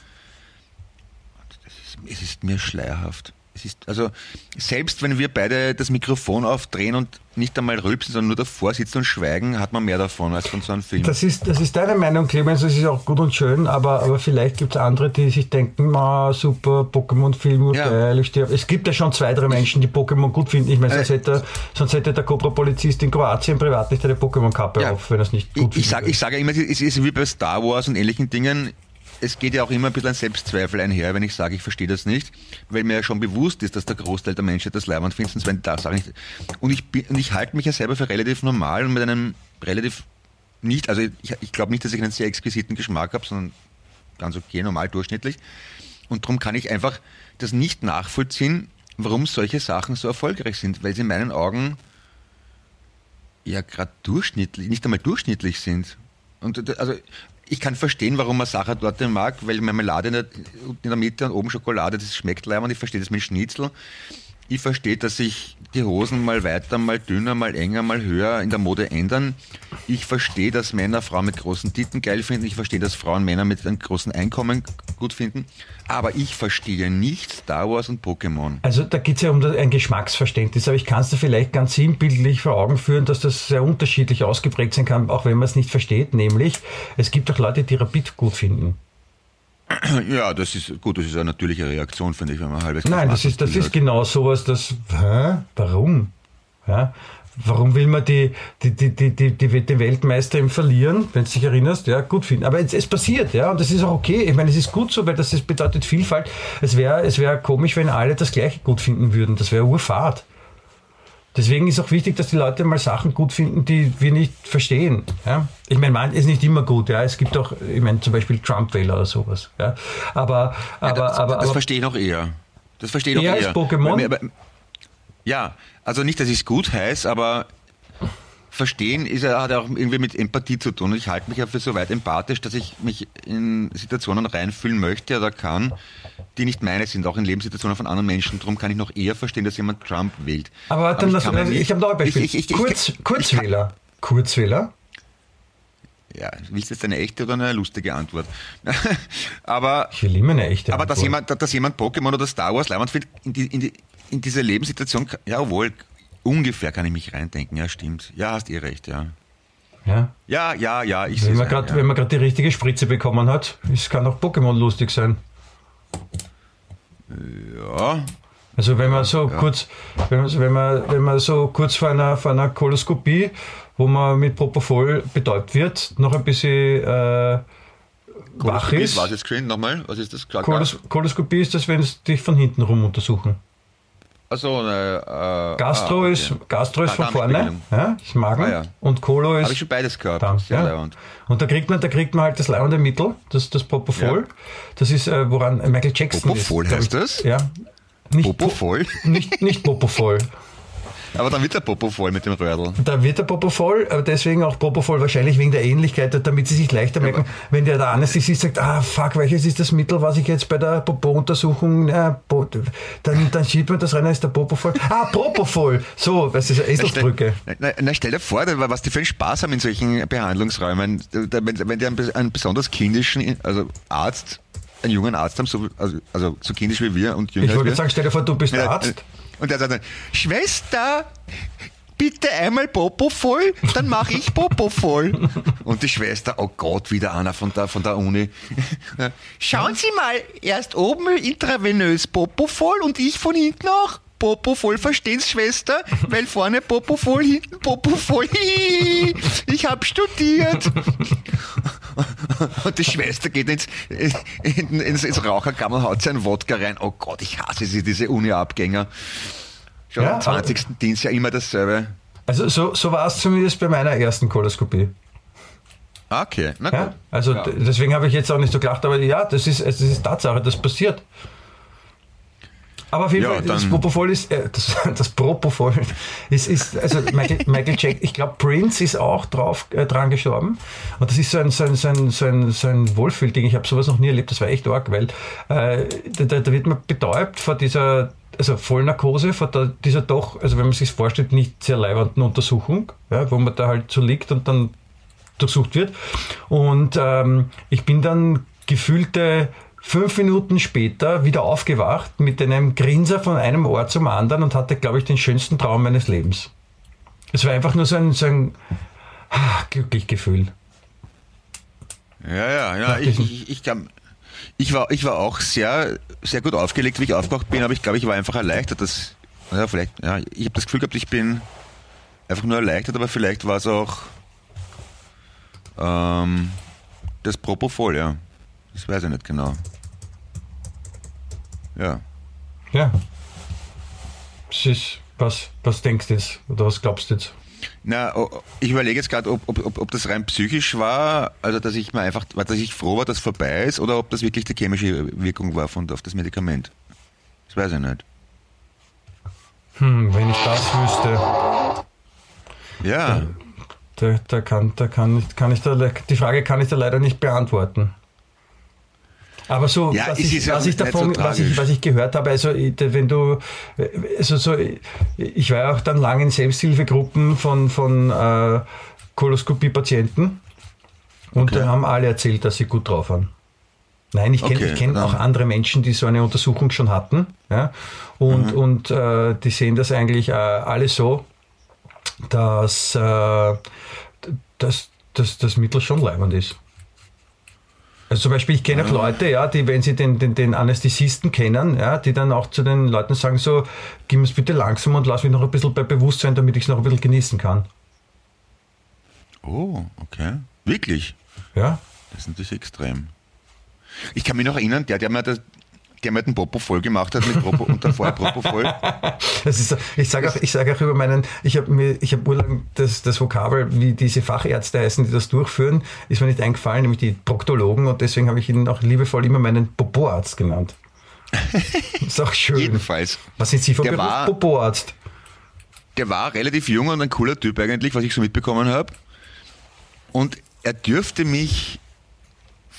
Das ist, es ist mir schleierhaft. Es ist, also, selbst wenn wir beide das Mikrofon aufdrehen und nicht einmal rülpsen, sondern nur davor sitzen und schweigen, hat man mehr davon als von so einem Film. Das ist, das ist deine Meinung, Clemens, das ist auch gut und schön, aber, aber vielleicht gibt es andere, die sich denken, ah, super, Pokémon-Film, Ja. geil, ich sterbe. Es gibt ja schon zwei, drei Menschen, die Pokémon gut finden. Ich meine, sonst Äh, hätte, sonst hätte der Cobra-Polizist in Kroatien privat nicht eine Pokémon-Kappe Ja. auf, wenn er es nicht gut Ich, ich findet. sage ich sage immer, es ist wie bei Star Wars und ähnlichen Dingen. Es geht ja auch immer ein bisschen an Selbstzweifel einher, wenn ich sage, ich verstehe das nicht, weil mir ja schon bewusst ist, dass der Großteil der Menschheit das Leibwand findet, sonst wenn da sage ich und ich bin, und ich halte mich ja selber für relativ normal und mit einem relativ nicht, also ich, ich glaube nicht, dass ich einen sehr exquisiten Geschmack habe, sondern ganz okay, normal, durchschnittlich. Und darum kann ich einfach das nicht nachvollziehen, warum solche Sachen so erfolgreich sind, weil sie in meinen Augen ja gerade durchschnittlich, nicht einmal durchschnittlich sind. Und also ich kann verstehen, warum man Sachertorte mag, weil Marmelade in der, in der Mitte und oben Schokolade, das schmeckt leibend. Ich verstehe das mit Schnitzel. Ich verstehe, dass sich die Hosen mal weiter, mal dünner, mal enger, mal höher in der Mode ändern. Ich verstehe, dass Männer Frauen mit großen Titten geil finden. Ich verstehe, dass Frauen Männer mit einem großen Einkommen gut finden. Aber ich verstehe nicht Star Wars und Pokémon. Also da geht es ja um ein Geschmacksverständnis, aber ich kann es dir vielleicht ganz sinnbildlich vor Augen führen, dass das sehr unterschiedlich ausgeprägt sein kann, auch wenn man es nicht versteht. Nämlich, es gibt auch Leute, die Rapid gut finden. Ja, das ist gut, das ist eine natürliche Reaktion, finde ich, wenn man halbes Nein, das ist, das ist genau sowas, das, hä? warum? Ja? Warum will man die, die, die, die, die, die, den Weltmeister im Verlieren, wenn du dich erinnerst, ja, gut finden? Aber es, es passiert, ja, und das ist auch okay. Ich meine, es ist gut so, weil das, das bedeutet Vielfalt. Es wäre es wär komisch, wenn alle das Gleiche gut finden würden. Das wäre Urfahrt. Deswegen ist auch wichtig, dass die Leute mal Sachen gut finden, die wir nicht verstehen. Ja? Ich meine, man ist nicht immer gut. Ja? Es gibt auch, ich meine, zum Beispiel Trump-Wähler oder sowas. Ja? Aber, aber, das, aber, das aber verstehe ich noch eher. Das verstehe ich noch Eher eher. Pokémon? Ja, also nicht, dass ich es gut heiße, aber verstehen ist, ja- hat ja auch irgendwie mit Empathie zu tun. Und ich halte mich ja für so weit empathisch, dass ich mich in Situationen reinfühlen möchte oder kann, die nicht meine sind, auch in Lebenssituationen von anderen Menschen. Darum kann ich noch eher verstehen, dass jemand Trump wählt. Aber dann ich lass, kann mir ich, nicht- habe noch ein Beispiel. Ich, ich, ich, Kurz, ich, Kurzwähler. Kurzwähler Ja, willst du jetzt eine echte oder eine lustige Antwort? aber Ich will immer eine echte aber dass Antwort. jemand, dass jemand Pokémon oder Star Wars leibend findet, in, die, in, die, in diese Lebenssituation, jawohl, ungefähr kann ich mich reindenken. Ja, stimmt. Ja, hast eh recht, ja. Ja? Ja, ja, ja, ich Wenn sehe man gerade wenn man gerade die richtige Spritze bekommen hat, es kann auch Pokémon lustig sein. Ja. Also wenn man so kurz, wenn man, wenn man, wenn man so kurz vor einer, vor einer Koloskopie, wo man mit Propofol betäubt wird, noch ein bisschen äh, wach ist. Was geschehen? Nochmal? Was ist das? Klar, Kolos Koloskopie ist das, wenn sie dich von hinten rum untersuchen. Also, äh, Gastro ah, okay. ist, Gastro ist Ah, von vorne, ja, ist Magen Ah, ja. und Kolo Habe ich ist schon beides gehabt. Darm. Ja. Und da kriegt man, da kriegt man halt das leibende Mittel, das, das Propofol. Das ist, äh, woran Michael Jackson Propofol ist. glaub heißt ich. das? Ja. Nicht, Popo voll? Nicht, nicht Propofol. Aber dann wird der Popo voll mit dem Röhrl. Da wird der Propofol, aber deswegen auch Propofol wahrscheinlich wegen der Ähnlichkeit, damit sie sich leichter merken, wenn der der Anästhesist sagt, ah fuck, welches ist das Mittel, was ich jetzt bei der Popo-Untersuchung, äh, dann, dann schiebt man das rein, ist der Propofol. Ah, Propofol! So, das ist eine Eselsbrücke. Na, na, na, stell dir vor, was die für einen Spaß haben in solchen Behandlungsräumen. Da, wenn, wenn die einen, einen besonders kindischen, also Arzt, einen jungen Arzt haben, so, also, also so kindisch wie wir und jünger Ich wollte sagen, stell dir vor, du bist Ja, Arzt. Und der sagt dann, Schwester, bitte einmal Popo voll, dann mache ich Popo voll. Und die Schwester, oh Gott, wieder einer von der, von der Uni. Schauen Sie mal, erst oben intravenös Popo voll und ich von hinten auch. Popo voll, verstehen Sie, Schwester? Weil vorne Popo voll, hinten Popo voll. Ich habe studiert. Und die Schwester geht ins, ins, ins Raucherkammer, haut sein Wodka rein. Oh Gott, ich hasse sie, diese Uni-Abgänger. Schon Ja, am 20. Dienst ja immer dasselbe. Also so, so war es zumindest bei meiner ersten Koloskopie. Okay, na Ja? gut. Also Ja. deswegen habe ich jetzt auch nicht so gelacht, aber ja, das ist, das ist Tatsache, das passiert. Aber auf jeden Ja, Fall, das Propofol ist, äh, das, das Propofol ist, ist also Michael, Michael Jack, ich glaube Prince ist auch drauf, äh, dran gestorben und das ist so ein, so ein, so ein, so ein, so ein Wohlfühlding, ich habe sowas noch nie erlebt, das war echt arg, weil äh, da, da da wird man betäubt vor dieser also Vollnarkose, vor der, dieser doch, also wenn man sich vorstellt, nicht sehr leibenden Untersuchung, ja, wo man da halt so liegt und dann durchsucht wird. Und ähm, ich bin dann gefühlte fünf Minuten später wieder aufgewacht mit einem Grinser von einem Ort zum anderen und hatte, glaube ich, den schönsten Traum meines Lebens. Es war einfach nur so ein, so ein ah, glücklich Gefühl. Ja, ja, ja. Ich, ich, ich, kann, ich, war, ich war auch sehr, sehr gut aufgelegt, wie ich aufgewacht bin, aber ich glaube, ich war einfach erleichtert. Dass, ja, vielleicht, ja, ich habe das Gefühl gehabt, ich bin einfach nur erleichtert, aber vielleicht war es auch ähm, das Propofol, ja. Das weiß ich nicht genau. Ja. Ja. Das ist, was, was denkst du jetzt? Oder was glaubst du jetzt? Na, ich überlege jetzt gerade, ob, ob, ob, das rein psychisch war, also dass ich mir einfach, dass ich froh war, dass es vorbei ist, oder ob das wirklich die chemische Wirkung war von auf das Medikament. Das weiß ich nicht. Hm, wenn ich das wüsste. Ja, Da, da, kann, da kann, ich- kann ich da, die Frage kann ich da leider nicht beantworten. Aber so, Ja, was, ich, was, ich davon, so was, ich, was ich gehört habe, also ich- wenn du, also so, ich war ja auch dann lange in Selbsthilfegruppen von, von äh, Koloskopie-Patienten und Okay. da haben alle erzählt, dass sie gut drauf waren. Nein, ich kenne Okay, kenn dann- auch andere Menschen, die so eine Untersuchung schon hatten. Ja? Und, Mhm. und äh, die sehen das eigentlich äh, alle so, dass, äh, dass, dass das Mittel schon leibend ist. Also zum Beispiel, ich kenne auch Leute, ja, die, wenn sie den, den, den Anästhesisten kennen, ja, die dann auch zu den Leuten sagen so, gib mir es bitte langsam und lass mich noch ein bisschen bei Bewusstsein, damit ich es noch ein bisschen genießen kann. Oh, okay. Wirklich? Ja, Das ist natürlich extrem. Ich kann mich noch erinnern, der, der mir, das, der mir den Popo voll gemacht hat mit Popo und davor Popo voll. Das ist, ich sage auch, ich sage auch über meinen, ich habe mir, ich habe urlang das, das Vokabel, wie diese Fachärzte heißen, die das durchführen, ist mir nicht eingefallen, nämlich die Proktologen und deswegen habe ich ihn auch liebevoll immer meinen Popo-Arzt genannt. Ist auch schön. Jedenfalls. Was sind Sie von Beruf? Popo-Arzt. Der war relativ jung und ein cooler Typ eigentlich, was ich so mitbekommen habe. Und er dürfte mich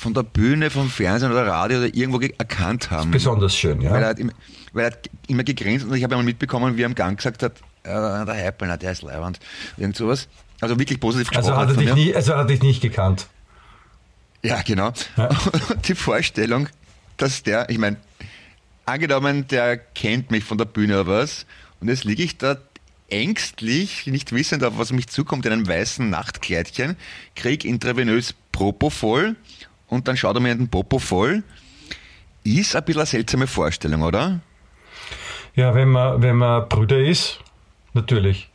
von der Bühne, vom Fernsehen oder Radio oder irgendwo ge- erkannt haben. Besonders schön, ja. Weil er, hat immer, weil er hat immer gegrinst und ich habe einmal mitbekommen, wie er am Gang gesagt hat, äh, der Heipelner, der ist leibend. Irgend sowas. Also wirklich positiv gesprochen. Also hat er dich, nie, also hat er dich nicht gekannt. Ja, genau. Ja. Und die Vorstellung, dass der, ich meine, angenommen, der kennt mich von der Bühne oder was, und jetzt liege ich da ängstlich, nicht wissend, auf was mich zukommt, in einem weißen Nachtkleidchen, krieg intravenös Propofol und dann schaut er mir in den Popo voll. Ist ein bisschen eine seltsame Vorstellung, oder? Ja, wenn man, wenn man Brüder ist, natürlich.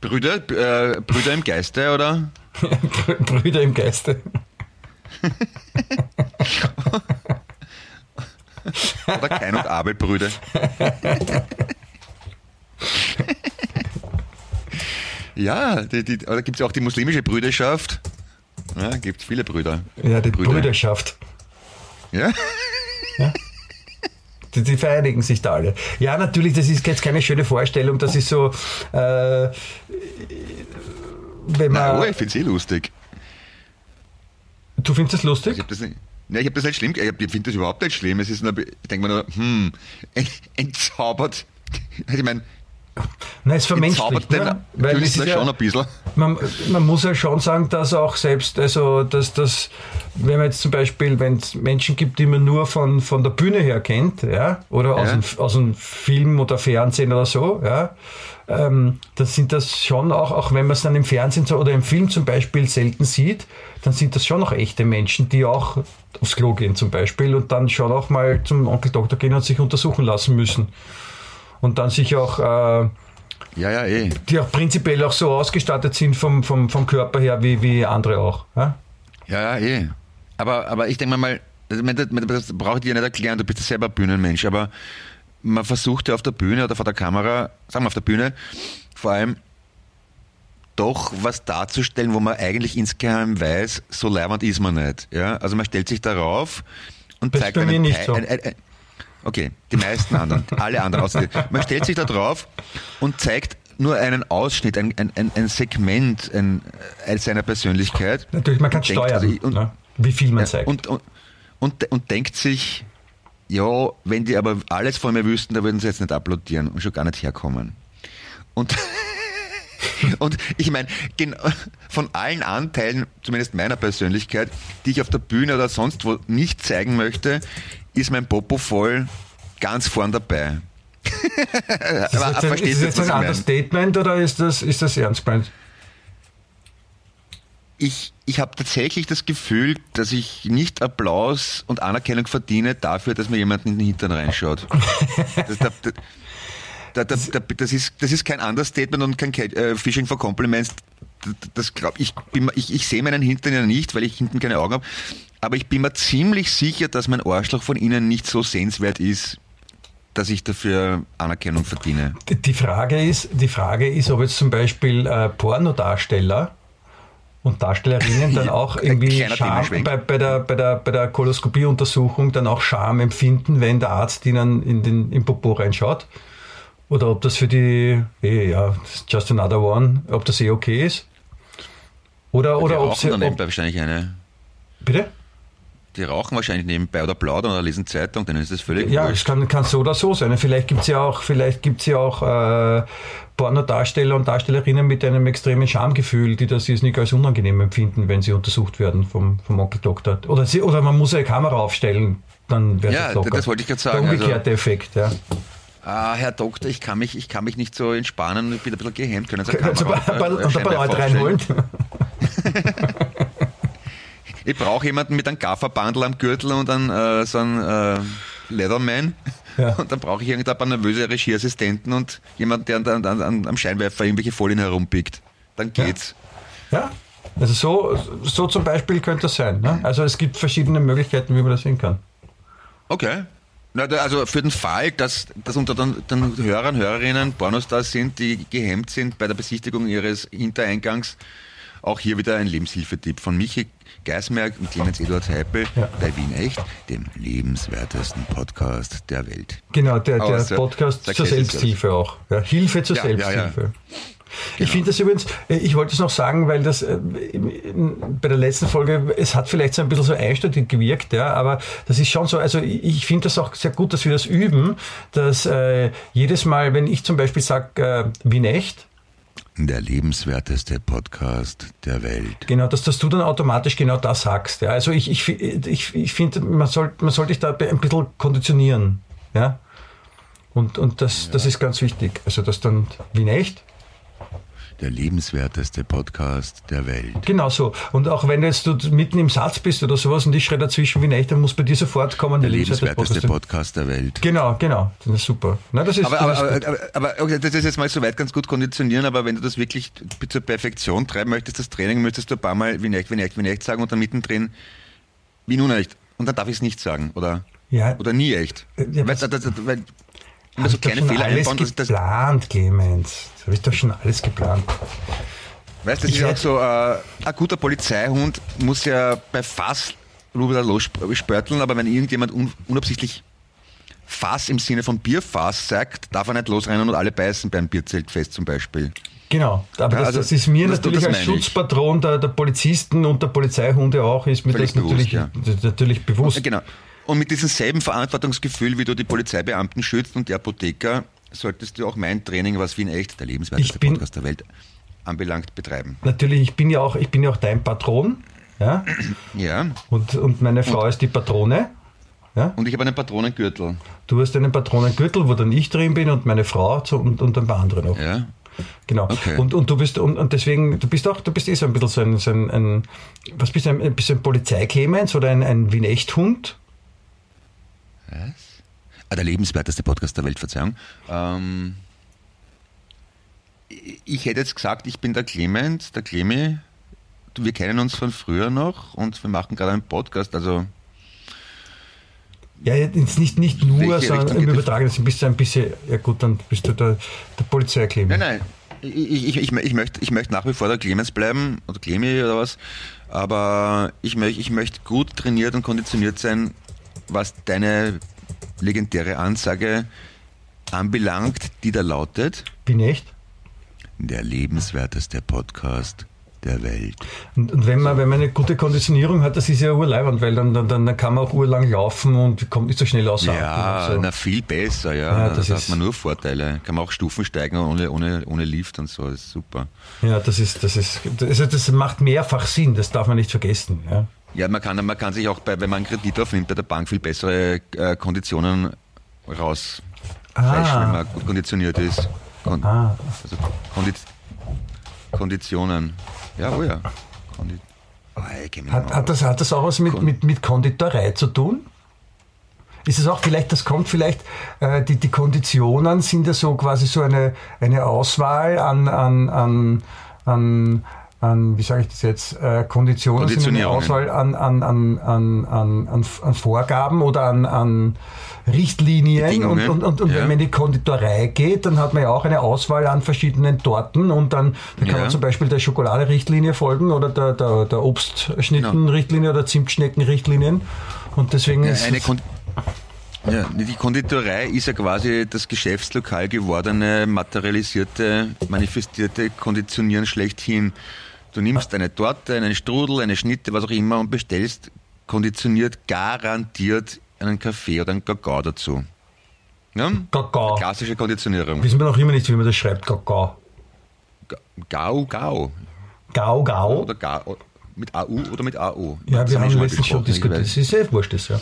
Brüder, äh, Brüder im Geiste, oder? Brüder im Geiste. Oder Kain und Abel Brüder? ja, die, die, oder gibt es auch die muslimische Brüderschaft? Ja, gibt es viele Brüder. Ja, die Brüder. Brüderschaft. Ja? Die, die vereinigen sich da alle. Ja, natürlich, das ist jetzt keine schöne Vorstellung. Das ist so, äh, wenn Na, man. oh, ich finde es eh lustig. du findest das Ich lustig? habe das ich habe das nicht schlimm. Ich, hab- ich finde das überhaupt nicht schlimm. Es ist nur, ich denke mir nur, hm, ent- entzaubert. Ich meine, Nein, es vermenschlicht. Ne? Weil es ist ja, schon ein bisschen. man, man muss ja schon sagen, dass auch selbst, also dass das, wenn man jetzt zum Beispiel, wenn es Menschen gibt, die man nur von, von der Bühne her kennt, ja, oder aus, Ja. dem, aus dem Film oder Fernsehen oder so, ja, ähm, dann sind das schon auch, auch wenn man es dann im Fernsehen oder im Film zum Beispiel selten sieht, dann sind das schon auch echte Menschen, die auch aufs Klo gehen zum Beispiel und dann schon auch mal zum Onkel Doktor gehen und sich untersuchen lassen müssen. Und dann sich auch äh, Ja, ja, eh. die auch prinzipiell auch so ausgestattet sind vom, vom, vom Körper her wie, wie andere auch. Ja? Ja, ja, eh. Aber, aber ich denke mal, das, brauche ich dir nicht erklären, du bist ja selber Bühnenmensch, aber man versucht ja auf der Bühne oder vor der Kamera, sagen wir auf der Bühne, vor allem doch was darzustellen, wo man eigentlich insgeheim weiß, so leibend ist man nicht. Ja? Also man stellt sich darauf und Das zeigt einen Teil- so. ein, ein, ein, Okay, die meisten anderen, alle anderen. Man stellt sich da drauf und zeigt nur einen Ausschnitt, ein, ein, ein, Segment ein, ein seiner Persönlichkeit. Natürlich, man kann denkt, steuern, also ich- und- ne? wie viel man Ja, zeigt. Und, und, und, und denkt sich, ja, wenn die aber alles von mir wüssten, da würden sie jetzt nicht applaudieren und schon gar nicht herkommen. Und, und ich meine, von allen Anteilen, zumindest meiner Persönlichkeit, die ich auf der Bühne oder sonst wo nicht zeigen möchte, ist mein Popo voll ganz vorn dabei. ist das ein, versteht ist das jetzt, ein? Understatement oder ist das, ist das ernst gemeint? ich, ich habe tatsächlich das Gefühl, dass ich nicht Applaus und Anerkennung verdiene dafür, dass mir jemand in den Hintern reinschaut. Das, da, da, da, da, das, ist, das ist kein Understatement und kein äh, Fishing for Compliments. Das, glaub, ich, bin, ich, ich sehe meinen Hintern ja nicht, weil ich hinten keine Augen habe. Aber ich bin mir ziemlich sicher, dass mein Arschloch von innen nicht so sehenswert ist, dass ich dafür Anerkennung verdiene. Die- Frage ist, die Frage ist, ob jetzt zum Beispiel äh, Pornodarsteller und Darstellerinnen dann auch irgendwie Scham, bei, bei der, bei der, bei der Koloskopieuntersuchung dann auch Scham empfinden, wenn der Arzt ihnen in den, im Popo reinschaut. Oder ob das für die, eh, ja, just another one, ob das eh okay ist. Oder, Die oder ob rauchen sie, dann ob, nebenbei wahrscheinlich eine. bitte? Die rauchen wahrscheinlich nebenbei oder plaudern oder lesen Zeitung, denen ist das völlig Ja, wurscht. es kann, kann so oder so sein. Vielleicht gibt es ja auch, vielleicht gibt's ja auch äh, Pornodarsteller und Darstellerinnen mit einem extremen Schamgefühl, die das jetzt nicht als unangenehm empfinden, wenn sie untersucht werden vom, vom Onkel Doktor. Oder, sie, oder man muss eine Kamera aufstellen, dann wäre Ja, das locker. das wollte ich gerade sagen, Der also- umgekehrte Effekt, ja. Ah, Herr Doktor, ich kann mich, ich kann mich nicht so entspannen, ich bin ein bisschen gehemmt. Können Sie eine Kannst du ein Kamera paar, äh, ein paar Leute reinholen? Ich brauche jemanden mit einem Gafferbandel am Gürtel und einem, äh, so einem äh, Leatherman. Ja. Und dann brauche ich irgendein paar nervöse Regieassistenten und jemanden, der an, an, an, am Scheinwerfer irgendwelche Folien herumpickt. Dann geht's. Ja, also so, so zum Beispiel könnte das sein. Ne? Also es gibt verschiedene Möglichkeiten, wie man das sehen kann. Okay. Also für den Fall, dass, dass unter den, den Hörern, Hörerinnen Pornostars sind, die gehemmt sind bei der Besichtigung ihres Hintereingangs, auch hier wieder ein Lebenshilfetipp von Michi Geismerk und Clemens Eduard Heipel Ja. bei Wien Echt, dem lebenswertesten Podcast der Welt. Genau, der, der sehr- Podcast sehr zur Selbsthilfe auch. Ja, Hilfe zur Ja. Selbsthilfe. Ich finde das übrigens, äh, ich wollte es noch sagen, weil das äh, bei der letzten Folge, es hat vielleicht so ein bisschen so einstündig gewirkt, ja, aber das ist schon so, also ich finde das auch sehr gut, dass wir das üben, dass äh, jedes Mal, wenn ich zum Beispiel sage, äh, Wien echt, Der lebenswerteste Podcast der Welt. Genau, dass, dass du dann automatisch genau das sagst. Ja. Also ich, ich, ich, ich finde, man soll, man soll dich da ein bisschen konditionieren. Ja. Und, und das, ja. das ist ganz wichtig. Also das dann wie echt der lebenswerteste Podcast der Welt. Genau so. Und auch wenn jetzt du mitten im Satz bist oder sowas und ich schreie dazwischen wie nicht, dann muss bei dir sofort kommen. Der, der lebenswerteste Podcast, der Welt. Genau, genau. Das ist super. Nein, das ist, aber, das aber, ist aber, aber, aber, das ist jetzt mal soweit ganz gut konditionieren, aber wenn du das wirklich zur Perfektion treiben möchtest, das Training, möchtest du ein paar Mal wie nicht, wie nicht, wie nicht sagen und dann mittendrin wie nun echt. Und dann darf ich es nicht sagen, oder? Ja. Oder nie echt. Ja, weil, das, das, weil, immer so kleine Fehler alles einbauen. Alles geplant, Clemens. Das habe ich doch schon alles geplant. Weißt du, das ich ist auch so, äh, ein guter Polizeihund muss ja bei Fass rüber losspörteln, aber wenn irgendjemand un unabsichtlich Fass im Sinne von Bierfass sagt, darf er nicht losrennen und alle beißen beim Bierzeltfest zum Beispiel. Genau, aber ja, das, also, das, ist mir das, natürlich das als Schutzpatron der, der, Polizisten und der Polizeihunde auch, ist mir Völlig das natürlich, bewusst, ja. natürlich bewusst. Genau. Und mit diesem selben Verantwortungsgefühl, wie du die Polizeibeamten schützt und die Apotheker, solltest du auch mein Training, was wie in echt der lebenswerteste Podcast der Welt anbelangt, betreiben. Natürlich, ich bin ja auch, ich bin ja auch dein Patron. Ja. ja. Und, und meine Frau und, ist die Patrone. Ja? Und ich habe einen Patronengürtel. Du hast einen Patronengürtel, wo dann ich drin bin und meine Frau und, und ein paar andere noch. Ja. Genau. Okay. Und, und du bist und, und deswegen, du bist auch, du bist eh so ein bisschen so ein, so ein, ein was bist du, ein, ein bisschen Polizeiklemens oder ein, ein Wien-Echt-Hund? Was? Ah, der lebenswerteste Podcast der Welt, Verzeihung. Ähm, ich hätte jetzt gesagt, ich bin der Clement, der Clemi. Wir kennen uns von früher noch und wir machen gerade einen Podcast, also. Ja, jetzt nicht, nicht nur, sondern im Übertragenen bist du ein bisschen, ja gut, dann bist du der, der Polizei Nein, nein, ich, ich, ich, ich, möchte, ich möchte nach wie vor der Clemens bleiben, oder Clemi oder was, aber ich, möchte, ich möchte gut trainiert und konditioniert sein, was deine legendäre Ansage anbelangt, die da lautet. Bin echt? Der lebenswerteste Podcast der Welt. Und, und, wenn, man, wenn man eine gute Konditionierung hat, das ist ja urleibend, weil dann, dann, dann kann man auch urlang laufen und kommt nicht so schnell aus. Ja, so. na viel besser, ja. ja das da hat man nur Vorteile. Kann man auch Stufen steigen ohne, ohne, ohne Lift und so, das ist super. Ja, das ist, das ist, also das macht mehrfach Sinn, das darf man nicht vergessen. Ja. Ja, man kann, man kann sich auch, bei, wenn man einen Kredit aufnimmt, bei der Bank viel bessere äh, Konditionen raus ah. wenn man gut konditioniert ist. Kon ah. Also Kondi Konditionen. Ja, oh ja. Kondi oh, hat, hat, das, hat das auch was mit, mit, mit Konditorei zu tun? Ist es auch vielleicht, das kommt vielleicht, äh, die, die Konditionen sind ja so quasi so eine, eine Auswahl an, an, an, an an, wie sage ich das jetzt, äh, Konditionen sind eine Auswahl an, an, an, an, an, an Vorgaben oder an, an Richtlinien. Und, und, und, und ja. wenn man in die Konditorei geht, dann hat man ja auch eine Auswahl an verschiedenen Torten und dann, dann kann ja. man zum Beispiel der Schokolade-Richtlinie folgen oder der, der, der Obstschnitten-Richtlinie genau. oder Zimtschnecken-Richtlinien. Und deswegen ja, ist eine Kon ja, die Konditorei ist ja quasi das Geschäftslokal gewordene, materialisierte, manifestierte Konditionieren schlechthin. Du nimmst eine Torte, einen Strudel, eine Schnitte, was auch immer und bestellst konditioniert garantiert einen Kaffee oder einen Kakao dazu. Ja? Kakao. Klassische Konditionierung. Wissen wir noch immer nicht, wie man das schreibt, Kakao. Gau, Gau. Gau, Gau. Oder Gau. Mit AU oder mit AU. Ja, wir haben letztens schon diskutiert. Das ist sehr wurscht, das, ja.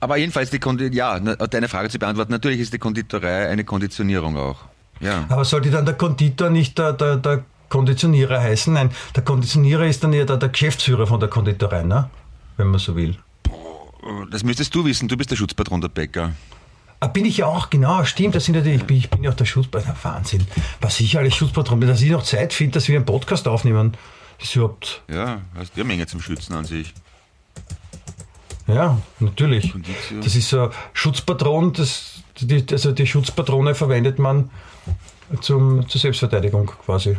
Aber jedenfalls, die Kondi ja, deine Frage zu beantworten, natürlich ist die Konditorei eine Konditionierung auch. Ja. Aber sollte dann der Konditor nicht der, der, der Konditionierer heißen. Nein, der Konditionierer ist dann eher der, der Geschäftsführer von der Konditorei, ne? wenn man so will. Das müsstest du wissen, du bist der Schutzpatron der Bäcker. Ah, bin ich ja auch, genau, stimmt, das sind natürlich, ich bin, ich bin ja auch der Schutzpatron. Wahnsinn, was ich alles Schutzpatron bin, dass ich noch Zeit finde, dass wir einen Podcast aufnehmen. Das ist überhaupt. Ja, hast du eine Menge zum Schützen an sich. Ja, natürlich. Kondition. Das ist so Schutzpatron, das, die, also die Schutzpatrone verwendet man zum, zur Selbstverteidigung quasi.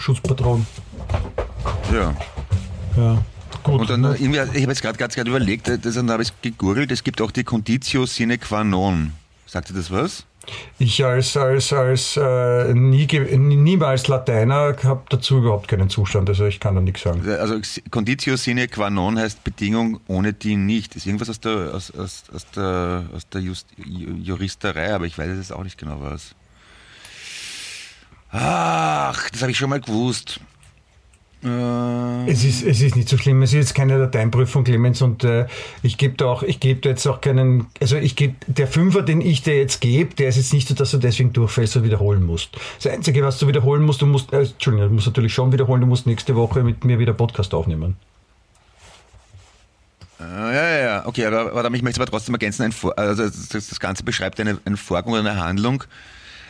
Schutzpatron. Ja. Ja. Gut. Und dann irgendwie, ich habe jetzt gerade gerade überlegt, das, dann habe ich gegurgelt, es gibt auch die Conditio sine qua non. Sagt ihr das was? Ich als, als, als äh, nie, niemals Lateiner habe dazu überhaupt keinen Zustand, also ich kann da nichts sagen. Also Conditio sine qua non heißt Bedingung ohne die nicht. Ist irgendwas aus der, aus, aus, aus der, aus der Just, Juristerei, aber ich weiß es auch nicht genau was. Ach, das habe ich schon mal gewusst. Äh, Es ist, es ist nicht so schlimm. Es ist jetzt keine Dateienprüfung, Clemens, und äh, ich gebe da auch, ich gebe da jetzt auch keinen, also ich gebe, der Fünfer, den ich dir jetzt gebe, der ist jetzt nicht so, dass du deswegen durchfällst und wiederholen musst. Das Einzige, was du wiederholen musst, du musst, äh, Entschuldigung, du musst natürlich schon wiederholen, du musst nächste Woche mit mir wieder Podcast aufnehmen. äh, ja, ja, ja, okay, aber, aber ich möchte aber trotzdem ergänzen, ein also das, das Ganze beschreibt eine, eine Vorgang oder eine Handlung,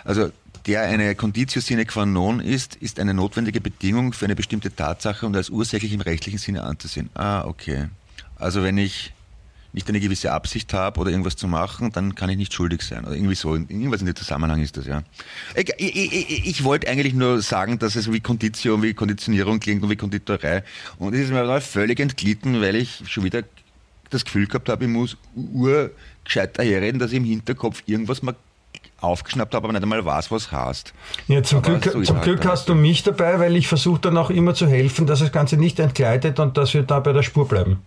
also der eine Conditio sine qua non ist, ist eine notwendige Bedingung für eine bestimmte Tatsache und als ursächlich im rechtlichen Sinne anzusehen. Ah, okay. Also wenn ich nicht eine gewisse Absicht habe oder irgendwas zu machen, dann kann ich nicht schuldig sein. Oder irgendwie so, irgendwas in dem Zusammenhang ist das, ja. Ich, ich, ich, ich wollte eigentlich nur sagen, dass es wie Conditio, wie Konditionierung klingt und wie Konditorei. Und es ist mir völlig entglitten, weil ich schon wieder das Gefühl gehabt habe, ich muss urgescheiter herreden, dass ich im Hinterkopf irgendwas mal aufgeschnappt habe, aber nicht einmal weiß, was heißt. Ja, zum Aber Glück, so zum halt Glück hast du mich dabei, weil ich versuche dann auch immer zu helfen, dass das Ganze nicht entgleitet und dass wir da bei der Spur bleiben.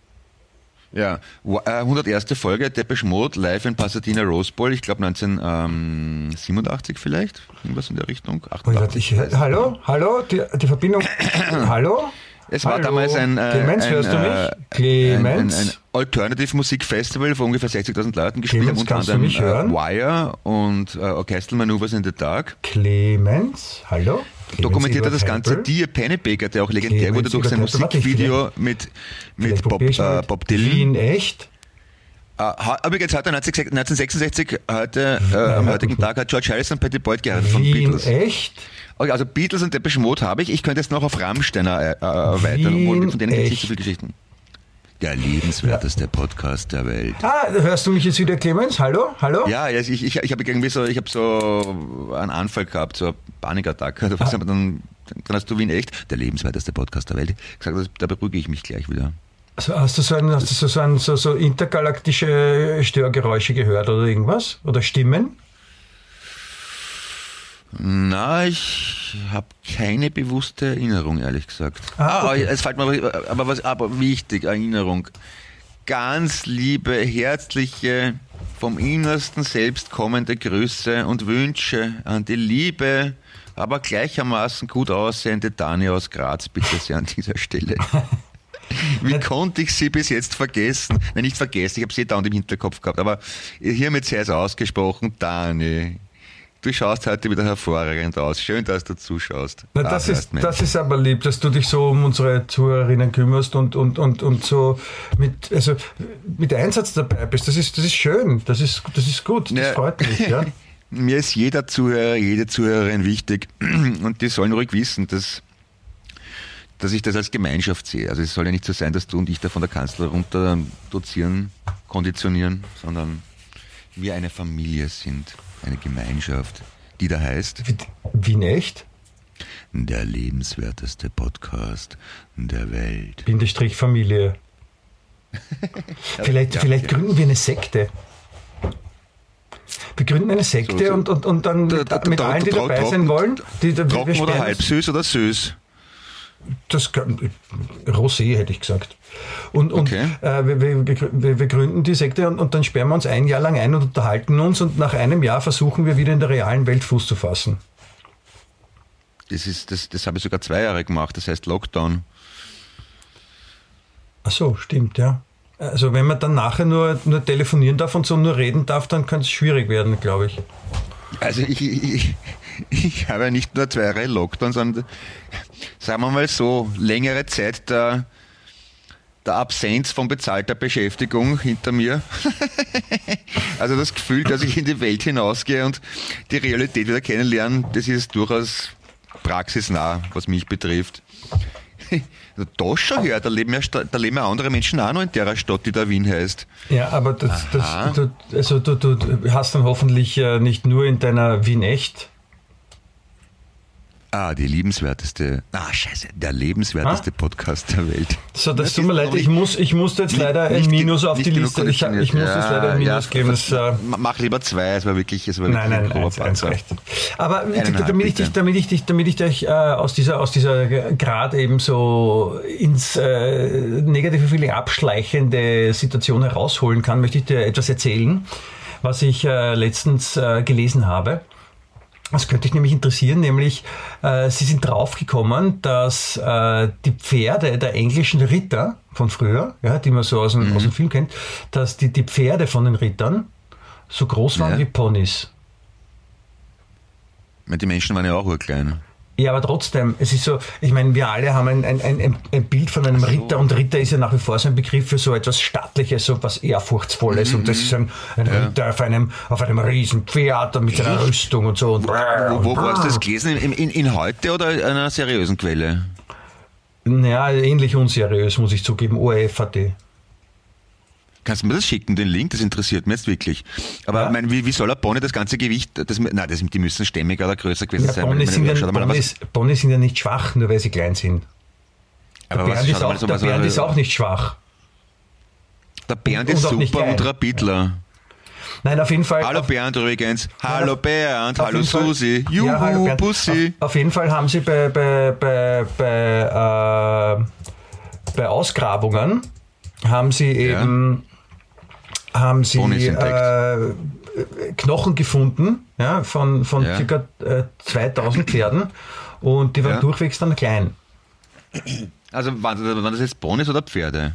Ja, Wa- äh, 101. Folge, Depeche Mode, live in Pasadena Rose Bowl, ich glaube 1987 vielleicht, irgendwas in der Richtung. Oh, ich warte, 88, ich, ich hallo, hallo, die, die Verbindung. hallo? Es war Hallo? damals ein, äh, Clemens, ein, hörst du mich? äh, Clemens? Ein, ein, ein Alternative Musik Festival, wo ungefähr 60.000 Leuten gespielt haben, unter anderem? Äh, Wire und äh, Orchestral Maneuvers in the Dark. Clemens, hallo? Clemens Dokumentiert er das Ganze? Die Pennebaker, der auch legendär Clemens wurde durch sein ich Musikvideo mit, mit Bob, äh, Bob Dylan. Wien echt? Äh, ha- übrigens heute 1966, heute, äh, am heutigen Tag hat George Harrison Patty Boyd geheiratet von Beatles. echt? Okay, also Beatles und Depeche Mode habe ich. Ich könnte jetzt noch auf Rammsteiner äh, äh, erweitern, obwohl von denen gibt es nicht so viele Geschichten. Der lebenswerteste Podcast der Welt. Ah, hörst du mich jetzt wieder, Clemens? Hallo? Hallo? Ja, ja, ich, ich, ich habe irgendwie so, ich habe so einen Anfall gehabt, so eine Panikattacke. oder was, aber Dann, dann hast du Wien echt, der lebenswerteste Podcast der Welt, gesagt, das- da beruhige ich mich gleich wieder. Also hast du so, ein, hast du so, so, ein, so, so intergalaktische Störgeräusche gehört oder irgendwas? Oder Stimmen? Na, ich habe keine bewusste Erinnerung, ehrlich gesagt. Ah, okay. es fällt mir aber, aber was, aber wichtig, Erinnerung. Ganz liebe, herzliche, vom Innersten selbst kommende Grüße und Wünsche an die liebe, aber gleichermaßen gut aussehende Dani aus Graz, bitte sehr an dieser Stelle. Wie konnte ich sie bis jetzt vergessen? Nein, nicht vergessen, ich habe sie dauernd im Hinterkopf gehabt, aber hiermit sei es ausgesprochen, Dani. Du schaust heute wieder hervorragend aus. Schön, dass du zuschaust. Na, Ah, das, hörst, ist, das ist aber lieb, dass du dich so um unsere Zuhörerinnen kümmerst und, und, und, und so mit, also mit Einsatz dabei bist. Das ist, das ist schön, das ist, das ist gut, das Ja. freut mich. Ja? Mir ist jeder Zuhörer, jede Zuhörerin wichtig und die sollen ruhig wissen, dass, dass ich das als Gemeinschaft sehe. Also es soll ja nicht so sein, dass du und ich da von der Kanzler runter dozieren, konditionieren, sondern wir eine Familie sind, eine Gemeinschaft, die da heißt Wie- Wien echt? der lebenswerteste Podcast der Welt. Bindestrich Familie. Vielleicht, ja, vielleicht ja. gründen wir eine Sekte. Wir gründen eine Sekte So, so. Und, und, und dann Da- mit, da- da- mit da- allen, die dabei sein wollen. Die, die, Trocken wir oder halb süß oder süß? Das kann, Rosé hätte ich gesagt. Und, und Okay. äh, wir, wir, wir, wir gründen die Sekte und, und dann sperren wir uns ein Jahr lang ein und unterhalten uns und nach einem Jahr versuchen wir wieder in der realen Welt Fuß zu fassen. Das, ist, das, das habe ich sogar zwei Jahre gemacht, das heißt Lockdown. Ach so, stimmt, ja. Also wenn man dann nachher nur, nur telefonieren darf und so nur reden darf, dann kann es schwierig werden, glaube ich. Also ich, ich, ich habe ja nicht nur zwei Jahre Lockdown, sondern sagen wir mal so, längere Zeit der, der Absenz von bezahlter Beschäftigung hinter mir. also das Gefühl, dass ich in die Welt hinausgehe und die Realität wieder kennenlernen, das ist durchaus praxisnah, was mich betrifft. Also da schon her, da leben, ja, da leben ja andere Menschen auch noch in der Stadt, die da Wien heißt. Ja, aber das, das, du, also du, du hast dann hoffentlich äh, nicht nur in deiner Wien echt. Ah, die liebenswerteste, ah scheiße, der lebenswerteste Podcast der Welt. So, das Das tut mir leid, ich muss, ich muss jetzt leider ein nicht ge- Minus auf die Liste. Ich, ich muss jetzt Ja, leider ein Minus ja, geben. Das, äh, Ma- Mach lieber zwei, es war wirklich, es war Nein, wirklich nein, ein eins, eins recht. Aber Eineinhalb, damit ich dich, damit ich dich, damit ich dich äh, aus dieser, aus dieser Grad eben so ins äh, negative Feeling abschleichende Situation herausholen kann, möchte ich dir etwas erzählen, was ich äh, letztens äh, gelesen habe. Das könnte dich nämlich interessieren, nämlich äh, sie sind draufgekommen, dass äh, die Pferde der englischen Ritter von früher, ja, die man so aus dem, Mhm. aus dem Film kennt, dass die, die Pferde von den Rittern so groß waren Ja. wie Ponys. Die Menschen waren ja auch urklein. Ja, aber trotzdem, es ist so, ich meine, wir alle haben ein, ein, ein, ein Bild von einem Ritter und Ritter ist ja nach wie vor so ein Begriff für so etwas Stattliches, so etwas Ehrfurchtsvolles und das ist ein, ein Ritter auf einem, auf einem riesen Pferd und mit seiner Rüstung und so. Und Wo, wo, wo hast du das gelesen? In, in, in heute oder in einer seriösen Quelle? Ja, ähnlich unseriös, muss ich zugeben. ORF hat die. Kannst du mir das schicken, den Link? Das interessiert mich jetzt wirklich. Aber Ja. mein, wie, wie soll ein Pony das ganze Gewicht, das, nein, das, die müssen stämmiger oder größer gewesen Ja, sein. Ponys, sind ja, Ponys, Ponys sind ja nicht schwach, nur weil sie klein sind. Der aber Bernd, ist auch, so der Bernd ist auch nicht schwach. Der Bernd und ist nicht super und Rapidler. Nein, auf jeden Fall. Hallo auf, Bernd übrigens. Hallo Bernd. Hallo Susi. Ja, hallo Juhu, Bernd. Bussi. Auf, auf jeden Fall haben sie bei, bei, bei, bei, äh, bei Ausgrabungen haben sie eben haben sie äh, Knochen gefunden ja, von, von Ja. ca. Äh, 2000 Pferden und die waren Ja. durchwegs dann klein. Also waren, waren das jetzt Ponys oder Pferde?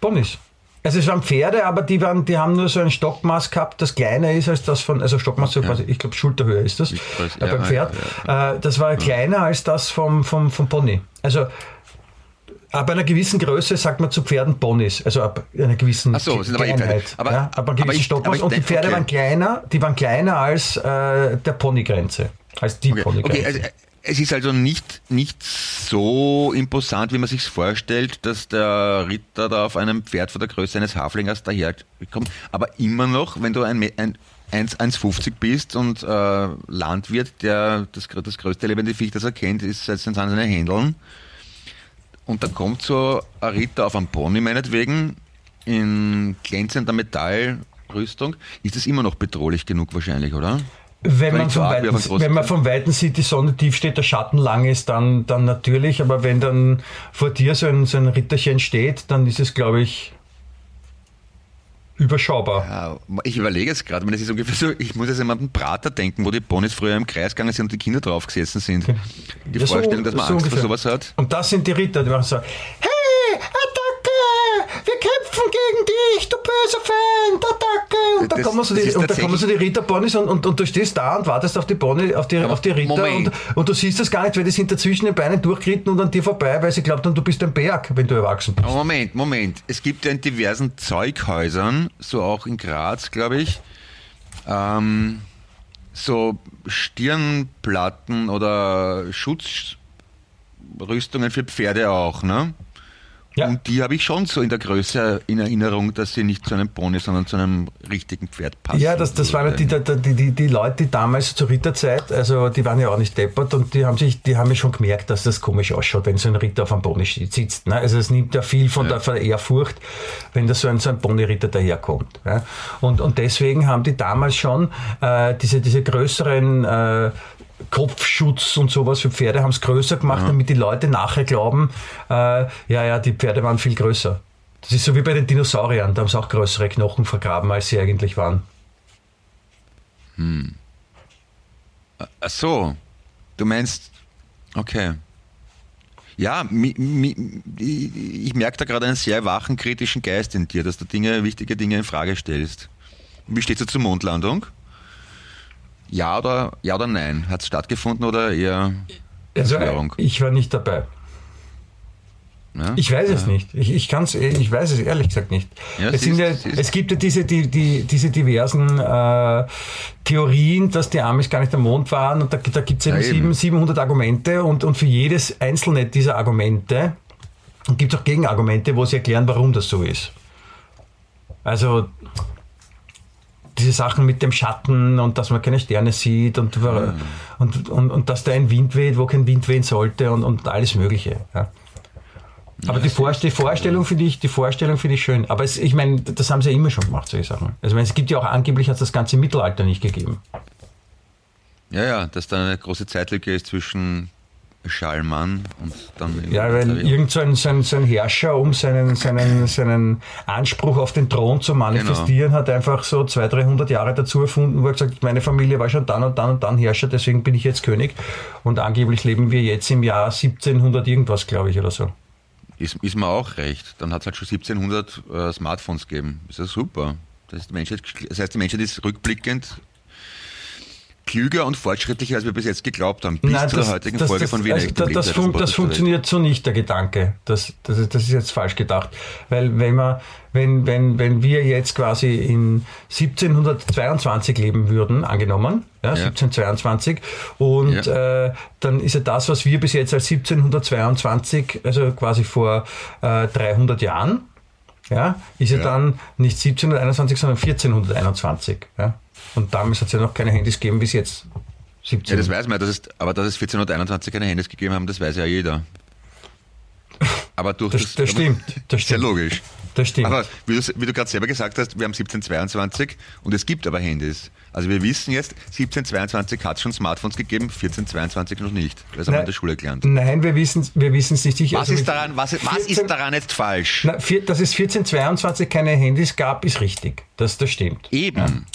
Ponys. Also es waren Pferde, aber die, waren, die haben nur so ein Stockmaß gehabt, das kleiner ist als das von, also Stockmaß, so quasi, ich glaube Schulterhöhe ist das, weiß, äh, beim Pferd. Äh, das war kleiner als das vom, vom, vom Pony. Also ab einer gewissen Größe sagt man zu Pferden Ponys, also ab einer gewissen so, sind aber Kleinheit. Aber- ja, ab einem aber gewissen Stockmaß. und die Pferde okay. waren kleiner, die waren kleiner als äh, der Ponygrenze, als die Okay, Ponygrenze. okay also, äh, es ist also nicht, nicht so imposant, wie man sich vorstellt, dass der Ritter da auf einem Pferd von der Größe eines Haflingers daherkommt. Aber immer noch, wenn du ein, ein 1 1,50 bist und äh, Landwirt, der das, das größte lebende Viech, das er kennt, ist, sind seine Händeln. Und da kommt so ein Ritter auf einem Pony meinetwegen in glänzender Metallrüstung. Ist das immer noch bedrohlich genug wahrscheinlich, oder? Wenn man, auf Weiten, wenn man vom Weiten sieht, die Sonne tief steht, der Schatten lang ist, dann, dann natürlich. Aber wenn dann vor dir so ein, so ein Ritterchen steht, dann ist es, glaube ich, überschaubar. Ja, ich überlege es gerade, das ist ungefähr so, ich muss jetzt an den Prater denken, wo die Ponys früher im Kreis gegangen sind und die Kinder drauf gesessen sind. Die Ja, so- Vorstellung, dass man so Angst vor ungefähr. sowas hat. Und das sind die Ritter, die machen so, hey, kämpfen gegen dich, du böser Feind, Attacke. Und Das- kommen so die, und kommen so die Ritterponys und, und, und du stehst da und wartest auf die Pony, auf die, auf die Ritter Moment. und, und du siehst das gar nicht, weil die sind da zwischen den Beinen durchgeritten und an dir vorbei, weil sie glauben, du bist ein Berg, wenn du erwachsen bist. Moment, Moment. Es gibt ja in diversen Zeughäusern, so auch in Graz, glaube ich, ähm, so Stirnplatten oder Schutzrüstungen für Pferde auch, ne? Ja. Und die habe ich schon so in der Größe in Erinnerung, dass sie nicht zu einem Pony, sondern zu einem richtigen Pferd passen. Ja, das, das waren ja die, die, die, die, Leute, die damals zur Ritterzeit, also die waren ja auch nicht deppert und die haben sich, die haben ja schon gemerkt, dass das komisch ausschaut, wenn so ein Ritter auf einem Pony sitzt. Ne? Also es nimmt ja viel von, Der, von der Ehrfurcht, wenn da so ein, so ein Ponyritter daherkommt. Ja? Und, und deswegen haben die damals schon äh, diese, diese größeren äh, Kopfschutz und sowas für Pferde haben es größer gemacht, damit die Leute nachher glauben, äh, ja, ja, die Pferde waren viel größer. Das ist so wie bei den Dinosauriern, da haben sie auch größere Knochen vergraben, als sie eigentlich waren. Ach so, du meinst, okay. Ja, mi, mi, ich merke da gerade einen sehr wachen, kritischen Geist in dir, dass du Dinge, wichtige Dinge in Frage stellst. Wie steht es zur Mondlandung? Ja oder, ja oder nein? Hat es stattgefunden oder eher Also, Verschwörung? ich war nicht dabei. Ja? Ich weiß es nicht. Ich, ich kann's, ich weiß es ehrlich gesagt nicht. Ja, es, ja, siehst. es gibt ja diese, die, die, diese diversen äh, Theorien, dass die Amis gar nicht am Mond waren und da, da gibt es eben, Ja, eben. sieben, 700 Argumente und, und für jedes einzelne dieser Argumente gibt es auch Gegenargumente, wo sie erklären, warum das so ist. Also diese Sachen mit dem Schatten und dass man keine Sterne sieht und, und, und, und dass da ein Wind weht, wo kein Wind wehen sollte und, und alles Mögliche. Ja. Aber die, Vorst die Vorstellung finde ich, die Vorstellung finde ich schön. Aber es, ich meine, das haben sie ja immer schon gemacht, solche Sachen. Also ich meine, es gibt ja auch angeblich hat es das ganze Mittelalter nicht gegeben. ja, ja, dass da eine große Zeitlücke ist zwischen Schallmann und dann. Ja, weil irgend so ein, so ein, so ein Herrscher, um seinen, seinen, seinen Anspruch auf den Thron zu manifestieren, Genau. hat einfach so 200, 300 Jahre dazu erfunden, wo er gesagt hat, meine Familie war schon dann und dann und dann Herrscher, deswegen bin ich jetzt König. Und angeblich leben wir jetzt im Jahr 1700 irgendwas, glaube ich, oder so. Ist, ist mir auch recht. Dann hat es halt schon 1700 äh, Smartphones gegeben. Ist ja super. Das, ist die Menschheit, das heißt, die Menschheit ist rückblickend klüger und fortschrittlicher, als wir bis jetzt geglaubt haben. Bis Nein, zu der heutigen Folge von Wiener also, Echt das, das, fun das funktioniert so nicht, der Gedanke. Das, das, ist- das ist jetzt falsch gedacht. Weil wenn, man, wenn, wenn, wenn wir jetzt quasi in 1722 leben würden, angenommen, ja, 1722, und äh, dann ist ja das, was wir bis jetzt als 1722, also quasi vor äh, 300 Jahren, ja, ist ja, Ja. dann nicht 1721, sondern 1421. Ja. Und damals hat es ja noch keine Handys gegeben bis jetzt. 17. Ja, das weiß man, das ist, aber dass es 1421 keine Handys gegeben haben, das weiß ja jeder. Aber durch Das- das, das stimmt, das stimmt. logisch. Das stimmt. Aber wie, du- wie du gerade selber gesagt hast, wir haben 1722 und es gibt aber Handys. Also wir wissen jetzt, 1722 hat es schon Smartphones gegeben, 1422 noch nicht. Das haben wir in der Schule gelernt. Nein, wir wissen wir wissen's nicht sicher. Was, Also ist daran, was, was 14 ist daran jetzt falsch? Na, vier, dass es 1422 keine Handys gab, ist richtig. Das, das stimmt. Eben.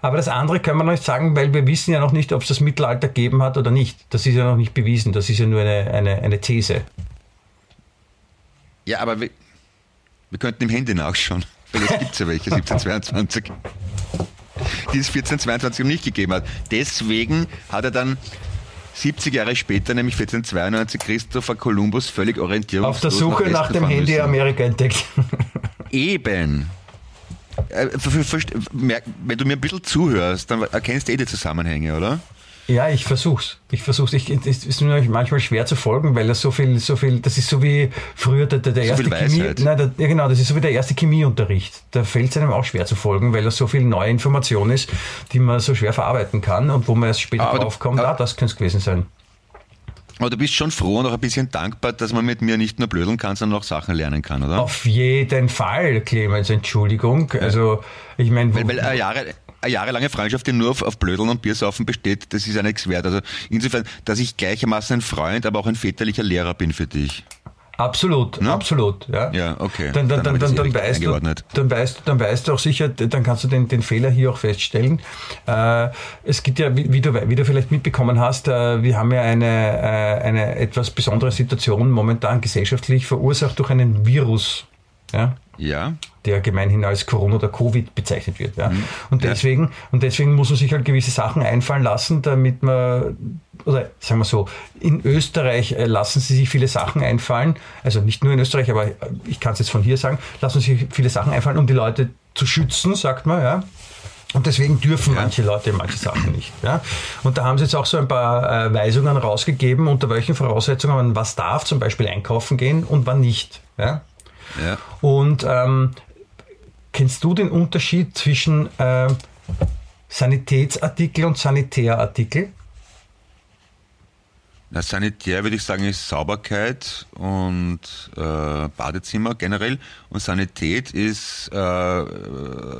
Aber das andere können wir noch nicht sagen, weil wir wissen ja noch nicht, ob es das Mittelalter gegeben hat oder nicht. Das ist ja noch nicht bewiesen. Das ist ja nur eine, eine, eine These. Ja, aber wir, wir könnten im Handy nachschauen. Weil es gibt ja welche, 1722. Die es 1422 noch nicht gegeben hat. Deswegen hat er dann 70 Jahre später, nämlich 1492, Christopher Columbus völlig orientierungslos Auf der Suche Westen nach dem Handy müssen. Amerika entdeckt. Eben. Äh, Wenn du mir ein bisschen zuhörst, dann erkennst du eh die Zusammenhänge, oder? Ja, ich versuch's. Ich versuch's. Ich, es ist mir manchmal schwer zu folgen, weil das so viel, so viel, das ist so wie früher der, der, der So erste Chemie. Nein, der, ja genau, das ist so wie der erste Chemieunterricht. Da fällt es einem auch schwer zu folgen, weil das so viel neue Information ist, die man so schwer verarbeiten kann und wo man erst später Aber draufkommt, aber- ah, das könnte es gewesen sein. Aber du bist schon froh und auch ein bisschen dankbar, dass man mit mir nicht nur blödeln kann, sondern auch Sachen lernen kann, oder? Auf jeden Fall, Clemens, Entschuldigung. Also, ich meine, Weil, weil eine, Jahre, eine jahrelange Freundschaft, die nur auf, auf Blödeln und Biersaufen besteht, das ist ja nichts wert. Also insofern, dass ich gleichermaßen ein Freund, aber auch ein väterlicher Lehrer bin für dich. Absolut, Ne? absolut. Ja, Ja, okay. Dann, dann, Dann dann, dann, weißt du, dann, weißt, du- dann weißt du auch sicher, dann kannst du den, den Fehler hier auch feststellen. Äh, es gibt ja, wie, wie, du, wie du vielleicht mitbekommen hast, äh, wir haben ja eine, äh, eine etwas besondere Situation momentan gesellschaftlich verursacht durch einen Virus. Ja? Ja, der gemeinhin als Corona oder Covid bezeichnet wird. Ja. Und, Mhm. Ja. deswegen, und deswegen muss man sich halt gewisse Sachen einfallen lassen, damit man, oder sagen wir so, in Österreich äh, lassen sie sich viele Sachen einfallen, also nicht nur in Österreich, aber ich kann es jetzt von hier sagen, lassen sich viele Sachen einfallen, um die Leute zu schützen, sagt man, ja. Und deswegen dürfen Ja. manche Leute manche Sachen nicht. Ja? Und da haben sie jetzt auch so ein paar äh, Weisungen rausgegeben, unter welchen Voraussetzungen man was darf, zum Beispiel einkaufen gehen und wann nicht. Ja? Ja. Und ähm, kennst du den Unterschied zwischen ähm, Sanitätsartikel und Sanitärartikel? Na, sanitär würde ich sagen, ist Sauberkeit und äh, Badezimmer generell. Und Sanität ist äh, äh,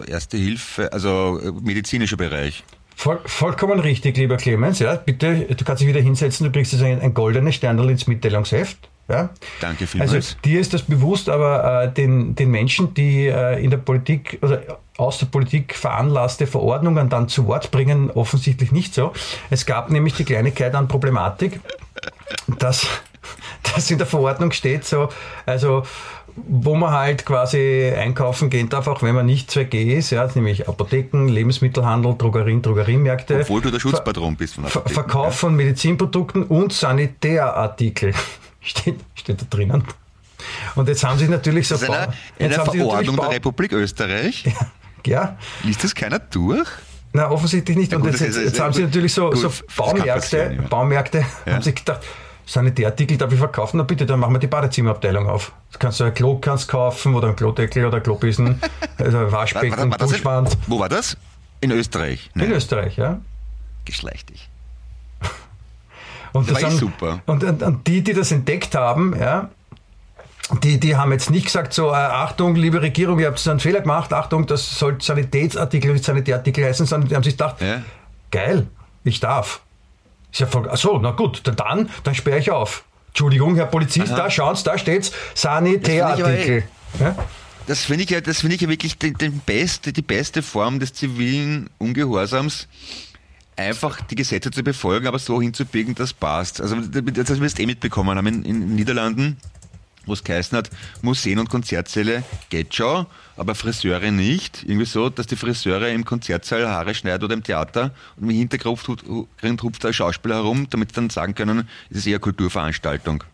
Erste Hilfe, also äh, medizinischer Bereich. Voll, vollkommen richtig, lieber Clemens. Ja, bitte, du kannst dich wieder hinsetzen, du kriegst jetzt ein, ein goldenes Sternl ins Mitteilungsheft. Ja? Danke vielmals. Also dir ist das bewusst, aber äh, den, den Menschen, die äh, in der Politik oder aus der Politik veranlasste Verordnungen dann zu Wort bringen, offensichtlich nicht so. Es gab nämlich die Kleinigkeit an Problematik, dass, dass in der Verordnung steht, so, also wo man halt quasi einkaufen gehen darf, auch wenn man nicht 2G ist, ja, nämlich Apotheken, Lebensmittelhandel, Drogerien, Drogeriemärkte. Obwohl du der Schutzpatron bist von Ver Apotheken, Verkauf von Medizinprodukten und Sanitärartikel. Steht, steht da drinnen. Und jetzt haben sich natürlich so Das ist eine, jetzt sich natürlich Verordnung der Republik Österreich. Ja, Liest das keiner durch? na offensichtlich nicht. Ja, Und gut, jetzt, das jetzt, ist- jetzt haben sie natürlich so, gut, so Baumärkte, ja. Baumärkte Ja. haben sich gedacht, Sanitärartikel darf ich verkaufen, na bitte, dann machen wir die Badezimmerabteilung auf. Da kannst du ein Klo kannst kaufen oder ein Klodeckel oder ein Klobissen, also ein Waschbecken, War- war- war in- Duschwand. Wo war das? In Österreich. In Nein, Österreich, ja. geschlechtig. Und, Das war eh sind- super. Und, und, und die, die das entdeckt haben, ja, die, die haben jetzt nicht gesagt, so, äh, Achtung, liebe Regierung, ihr habt einen Fehler gemacht, Achtung, das soll Sanitätsartikel, nicht Sanitärartikel heißen, sondern die haben sich gedacht, Ja. geil, ich darf. Ist ja voll, achso, na gut, dann, dann sperre ich auf. Entschuldigung, Herr Polizist, da schauen Sie, da steht's Sanitärartikel. Ja? Das finde ich ja, das finde ich ja wirklich den, den beste, die beste Form des zivilen Ungehorsams, einfach die Gesetze zu befolgen, aber so hinzubiegen, dass passt. Also das wirst eh mitbekommen haben in, in den Niederlanden, wo es geheißen hat, Museen und Konzertsäle geht schon, aber Friseure nicht. Irgendwie so, dass die Friseure im Konzertsaal Haare schneiden oder im Theater und im Hintergrund hupft, ein Schauspieler herum, damit sie dann sagen können, es ist eher Kulturveranstaltung.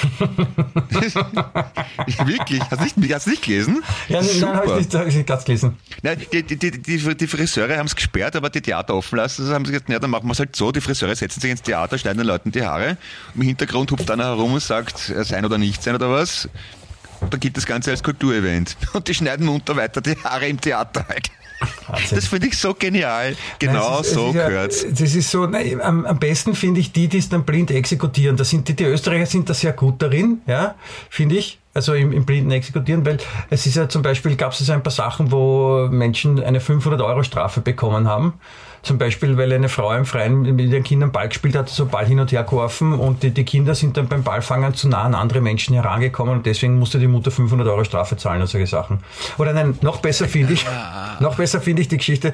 Wirklich? Hast du nicht, hast nicht gelesen? Ja, nein, habe ich nicht, hab ich nicht ganz gelesen. Nein, die, die, die, die Friseure haben es gesperrt, aber die Theater offen lassen. Also haben sie gesagt, na, dann machen wir es halt so. Die Friseure setzen sich ins Theater, schneiden den Leuten die Haare. Im Hintergrund hupft einer herum und sagt, sein oder nicht sein oder was. Da gibt das Ganze als Kulturevent. Und die schneiden munter weiter die Haare im Theater halt. Wahnsinn. Das finde ich so genial. Genau nein, ist, so ja, gehört's. Das ist so, nein, am, am, besten finde ich die, die es dann blind exekutieren. Da sind die, die Österreicher sind da sehr gut darin, ja, finde ich. Also im, im blinden Exekutieren, weil es ist ja zum Beispiel, gab es ein paar Sachen, wo Menschen eine 500 Euro Strafe bekommen haben zum Beispiel, weil eine Frau im Freien mit ihren Kindern Ball gespielt hat, so Ball hin und her geworfen und die, die Kinder sind dann beim Ballfangen zu nah an andere Menschen herangekommen und deswegen musste die Mutter 500 Euro Strafe zahlen und solche Sachen. Oder nein, noch besser finde ich, noch besser finde ich die Geschichte,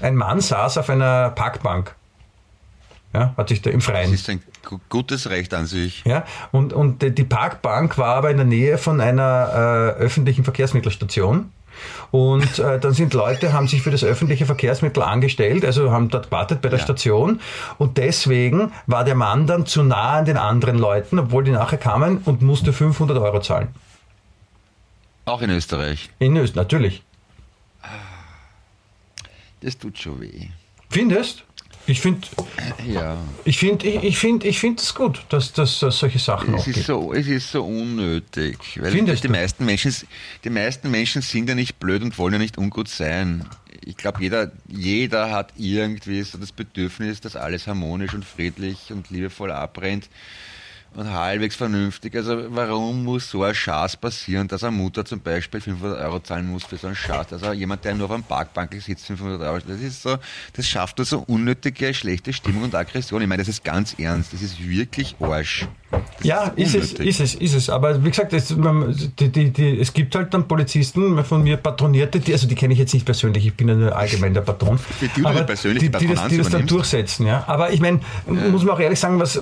ein Mann saß auf einer Parkbank. Ja, hat sich da im Freien. Das ist ein gutes Recht an sich. Ja, und, und die Parkbank war aber in der Nähe von einer äh, öffentlichen Verkehrsmittelstation. Und äh, dann sind Leute, haben sich für das öffentliche Verkehrsmittel angestellt, also haben dort gewartet bei der ja. Station. Und deswegen war der Mann dann zu nah an den anderen Leuten, obwohl die nachher kamen und musste 500 Euro zahlen. Auch in Österreich? In Österreich, natürlich. Das tut schon weh. Findest? Ich finde, ja. ich finde, ich, ich finde, ich finde es gut, dass, dass, dass solche Sachen es auch ist gibt. So, es ist so unnötig, weil Findest die du? meisten Menschen, die meisten Menschen sind ja nicht blöd und wollen ja nicht ungut sein. Ich glaube, jeder, jeder hat irgendwie so das Bedürfnis, dass alles harmonisch und friedlich und liebevoll abbrennt und halbwegs vernünftig. Also warum muss so ein Schatz passieren, dass eine Mutter zum Beispiel 500 Euro zahlen muss für so einen Schatz? Also jemand, der nur auf einem Parkbank sitzt, 500 Euro, das ist so, das schafft nur so unnötige, schlechte Stimmung und Aggression. Ich meine, das ist ganz ernst. Das ist wirklich Arsch. Das ja, ist, ist, es, ist es, ist es. Aber wie gesagt, es, die, die, die, es gibt halt dann Polizisten von mir patronierte, die, also die kenne ich jetzt nicht persönlich, ich bin ja nur allgemein der Patron. Für die, aber persönlich die, die, das, die das dann durchsetzen. Ja. Aber ich meine, muss man auch ehrlich sagen, was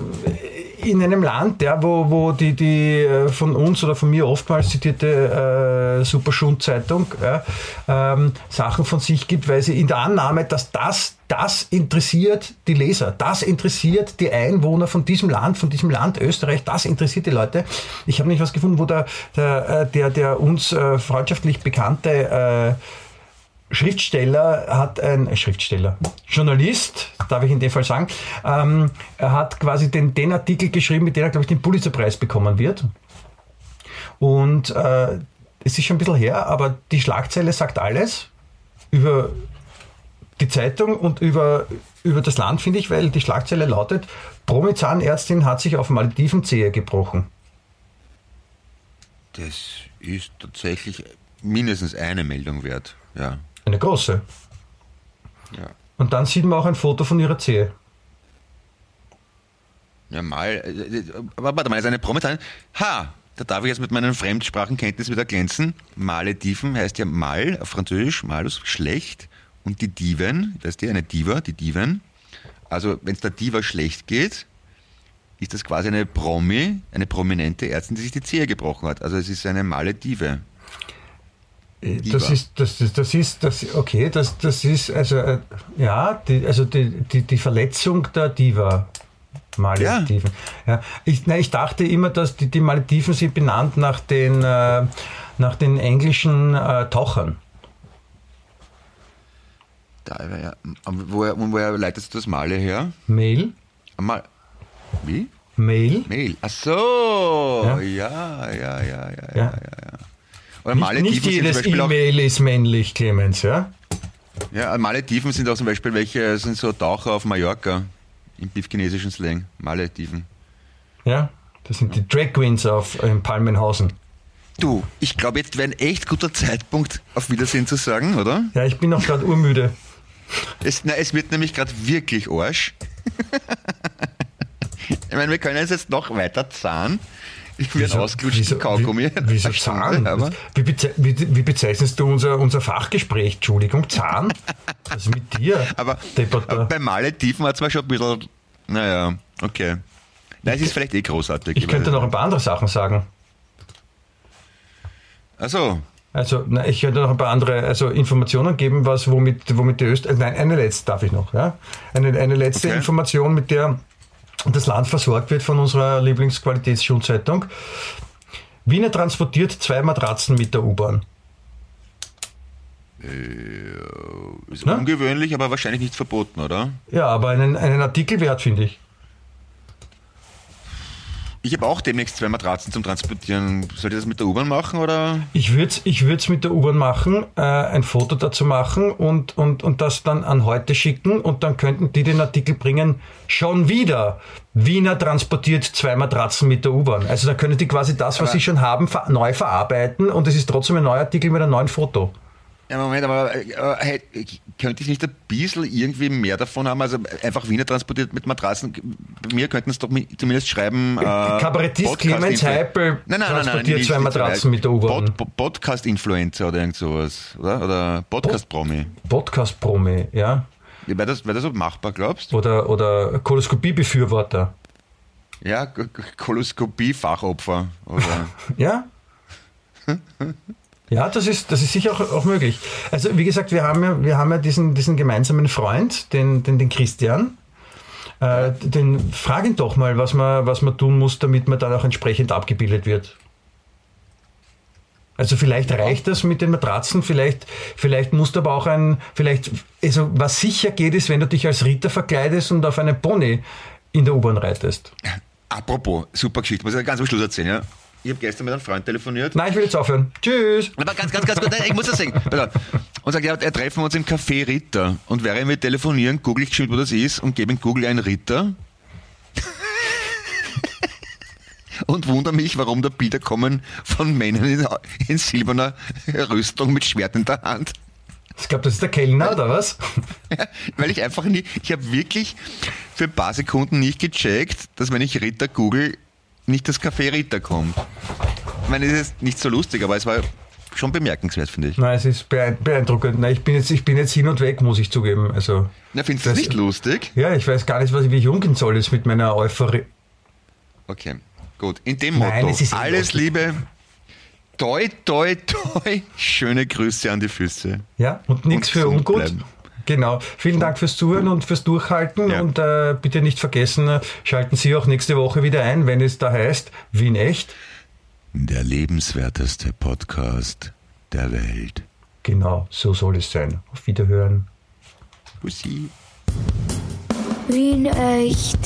in einem Land, ja, wo, wo die, die äh, von uns oder von mir oftmals zitierte äh, Superschund-Zeitung ja, ähm, Sachen von sich gibt, weil sie in der Annahme, dass das, das interessiert die Leser, das interessiert die Einwohner von diesem Land, von diesem Land Österreich, das interessiert die Leute. Ich habe nicht was gefunden, wo der, der, äh, der, der uns äh, freundschaftlich bekannte äh, Schriftsteller hat ein äh, Schriftsteller, Journalist, darf ich in dem Fall sagen, ähm, hat quasi den, den Artikel geschrieben, mit dem er, glaube ich, den Pulitzerpreis bekommen wird. Und äh, es ist schon ein bisschen her, aber die Schlagzeile sagt alles über die Zeitung und über, über das Land, finde ich, weil die Schlagzeile lautet, Promi-Zahnärztin hat sich auf Maledivenzehe gebrochen. Das ist tatsächlich mindestens eine Meldung wert, ja. Eine große. Ja. Und dann sieht man auch ein Foto von ihrer Zehe. Ja, mal. Äh, aber warte mal, ist eine Prometan. Ha! Da darf ich jetzt mit meinen Fremdsprachenkenntnissen wieder glänzen. Malediven heißt ja mal auf Französisch, malus, schlecht. Und die Diven, weißt du, eine Diva, die Diven. Also, wenn es der Diva schlecht geht, ist das quasi eine Promi, eine prominente Ärztin, die sich die Zehe gebrochen hat. Also, es ist eine Maledive. Das ist, das ist, das ist, das, okay, das, das ist, also, äh, ja, die, also die, die, die Verletzung der Diva. Malediven. Ja. ja. Ich, nein, ich dachte immer, dass die, die Malediven sind benannt nach den, äh, nach den englischen äh, Tauchern. Da, ja. Woher, woher leitest du das Male her? Mail. Mal, wie? Mail. Mail. Ach so. Ja, ja, ja, ja, ja, ja. ja. ja. Oder Malediven nicht, nicht jedes E-Mail ist männlich, Clemens, ja? Ja, Malediven sind auch zum Beispiel welche, sind so Taucher auf Mallorca, im piefchinesischen Slang. Malediven. Ja, das sind die Drag Queens auf in Palmenhausen. Du, ich glaube, jetzt wäre ein echt guter Zeitpunkt, auf Wiedersehen zu sagen, oder? Ja, ich bin auch gerade urmüde. Es, na, es wird nämlich gerade wirklich Arsch. ich meine, wir können es jetzt noch weiter zahlen. Ich werde ausgelutschten Kaugummi. Wie, wieso Zahn? Aber Wie, beze wie, wie bezeichnest du unser, unser Fachgespräch? Entschuldigung, Zahn? Was ist mit dir? aber, aber bei Malediven hat es mir schon ein bisschen. Naja, okay. Nein, es ist vielleicht eh großartig. ich könnte noch ein paar andere Sachen sagen. Also, Also, na, ich könnte noch ein paar andere also Informationen geben, was womit, womit die Österreich. Nein, eine letzte darf ich noch. Ja? Eine, eine letzte Okay. Information, mit der das Land versorgt wird von unserer Lieblingsqualitätsschulzeitung. Wiener transportiert zwei Matratzen mit der U-Bahn. ist Na? ungewöhnlich, aber wahrscheinlich nicht verboten, oder? Ja, aber einen, einen Artikel wert, finde ich. Ich habe auch demnächst zwei Matratzen zum Transportieren. Soll ich das mit der U-Bahn machen oder? Ich würde es ich würd's mit der U-Bahn machen, äh, ein Foto dazu machen und, und, und das dann an heute schicken und dann könnten die den Artikel bringen, schon wieder. Wiener transportiert zwei Matratzen mit der U-Bahn. Also dann können die quasi das, was Aber- sie schon haben, ver neu verarbeiten und es ist trotzdem ein neuer Artikel mit einem neuen Foto. Ja, Moment, aber äh, äh, könnte ich nicht ein bisschen irgendwie mehr davon haben? Also einfach Wiener transportiert mit Matratzen. Bei mir könnten es doch mi- zumindest schreiben. Äh, Kabarettist Podcast- Clemens Heipel Nein, nein, nein, nein, transportiert nicht- zwei Matratzen mit der U-Bahn. Pod, Pod, Podcast-Influencer oder irgend sowas, oder? Oder Podcast-Promi. Podcast-Promi, ja. Wäre das, wär das machbar, glaubst du? Oder, oder Koloskopie-Befürworter. Ja, Koloskopie-Fachopfer. Ja? Ja, das ist, das ist sicher auch, auch möglich. Also wie gesagt, wir haben ja, wir haben ja diesen, diesen gemeinsamen Freund, den, den, den Christian. Äh, den frag ihn doch mal, was man, was man tun muss, damit man dann auch entsprechend abgebildet wird. Also vielleicht reicht das mit den Matratzen, vielleicht, vielleicht musst du aber auch ein, vielleicht, also was sicher geht, ist, wenn du dich als Ritter verkleidest und auf einen Pony in der U-Bahn reitest. Apropos, super Geschichte, muss ich ganz am Schluss erzählen, ja? Ich habe gestern mit einem Freund telefoniert. Nein, ich will jetzt aufhören. Tschüss. Aber ganz, ganz, ganz gut, nein, ich muss das sagen. Und sagt, ja, er treffen wir uns im Café Ritter. Und während wir telefonieren, google ich geschwind, wo das ist und gebe in Google einen Ritter. und wundere mich, warum da Bilder kommen von Männern in, in silberner Rüstung mit Schwert in der Hand. Ich glaube, das ist der Kellner, oder was? Weil ich einfach nie, ich habe wirklich für ein paar Sekunden nicht gecheckt, dass wenn ich Ritter google, nicht das Café Ritter kommt. Ich meine, es ist nicht so lustig, aber es war schon bemerkenswert, finde ich. Nein, es ist beein- beeindruckend. Nein, ich bin jetzt, ich bin jetzt hin und weg, muss ich zugeben. Also, Na, findest du das nicht lustig? ja, ich weiß gar nicht, was, wie ich umgehen soll jetzt mit meiner Euphorie. Okay, gut. In dem Nein, Motto, alles lustig. Liebe, toi, toi, toi, schöne Grüße an die Füße. Ja, und nichts für ungut. bleiben. Genau. Vielen Dank fürs Zuhören und fürs Durchhalten. Ja. Und äh, bitte nicht vergessen, äh, schalten Sie auch nächste Woche wieder ein, wenn es da heißt, Wien echt. Der lebenswerteste Podcast der Welt. Genau, so soll es sein. Auf Wiederhören. Bussi. Wien echt.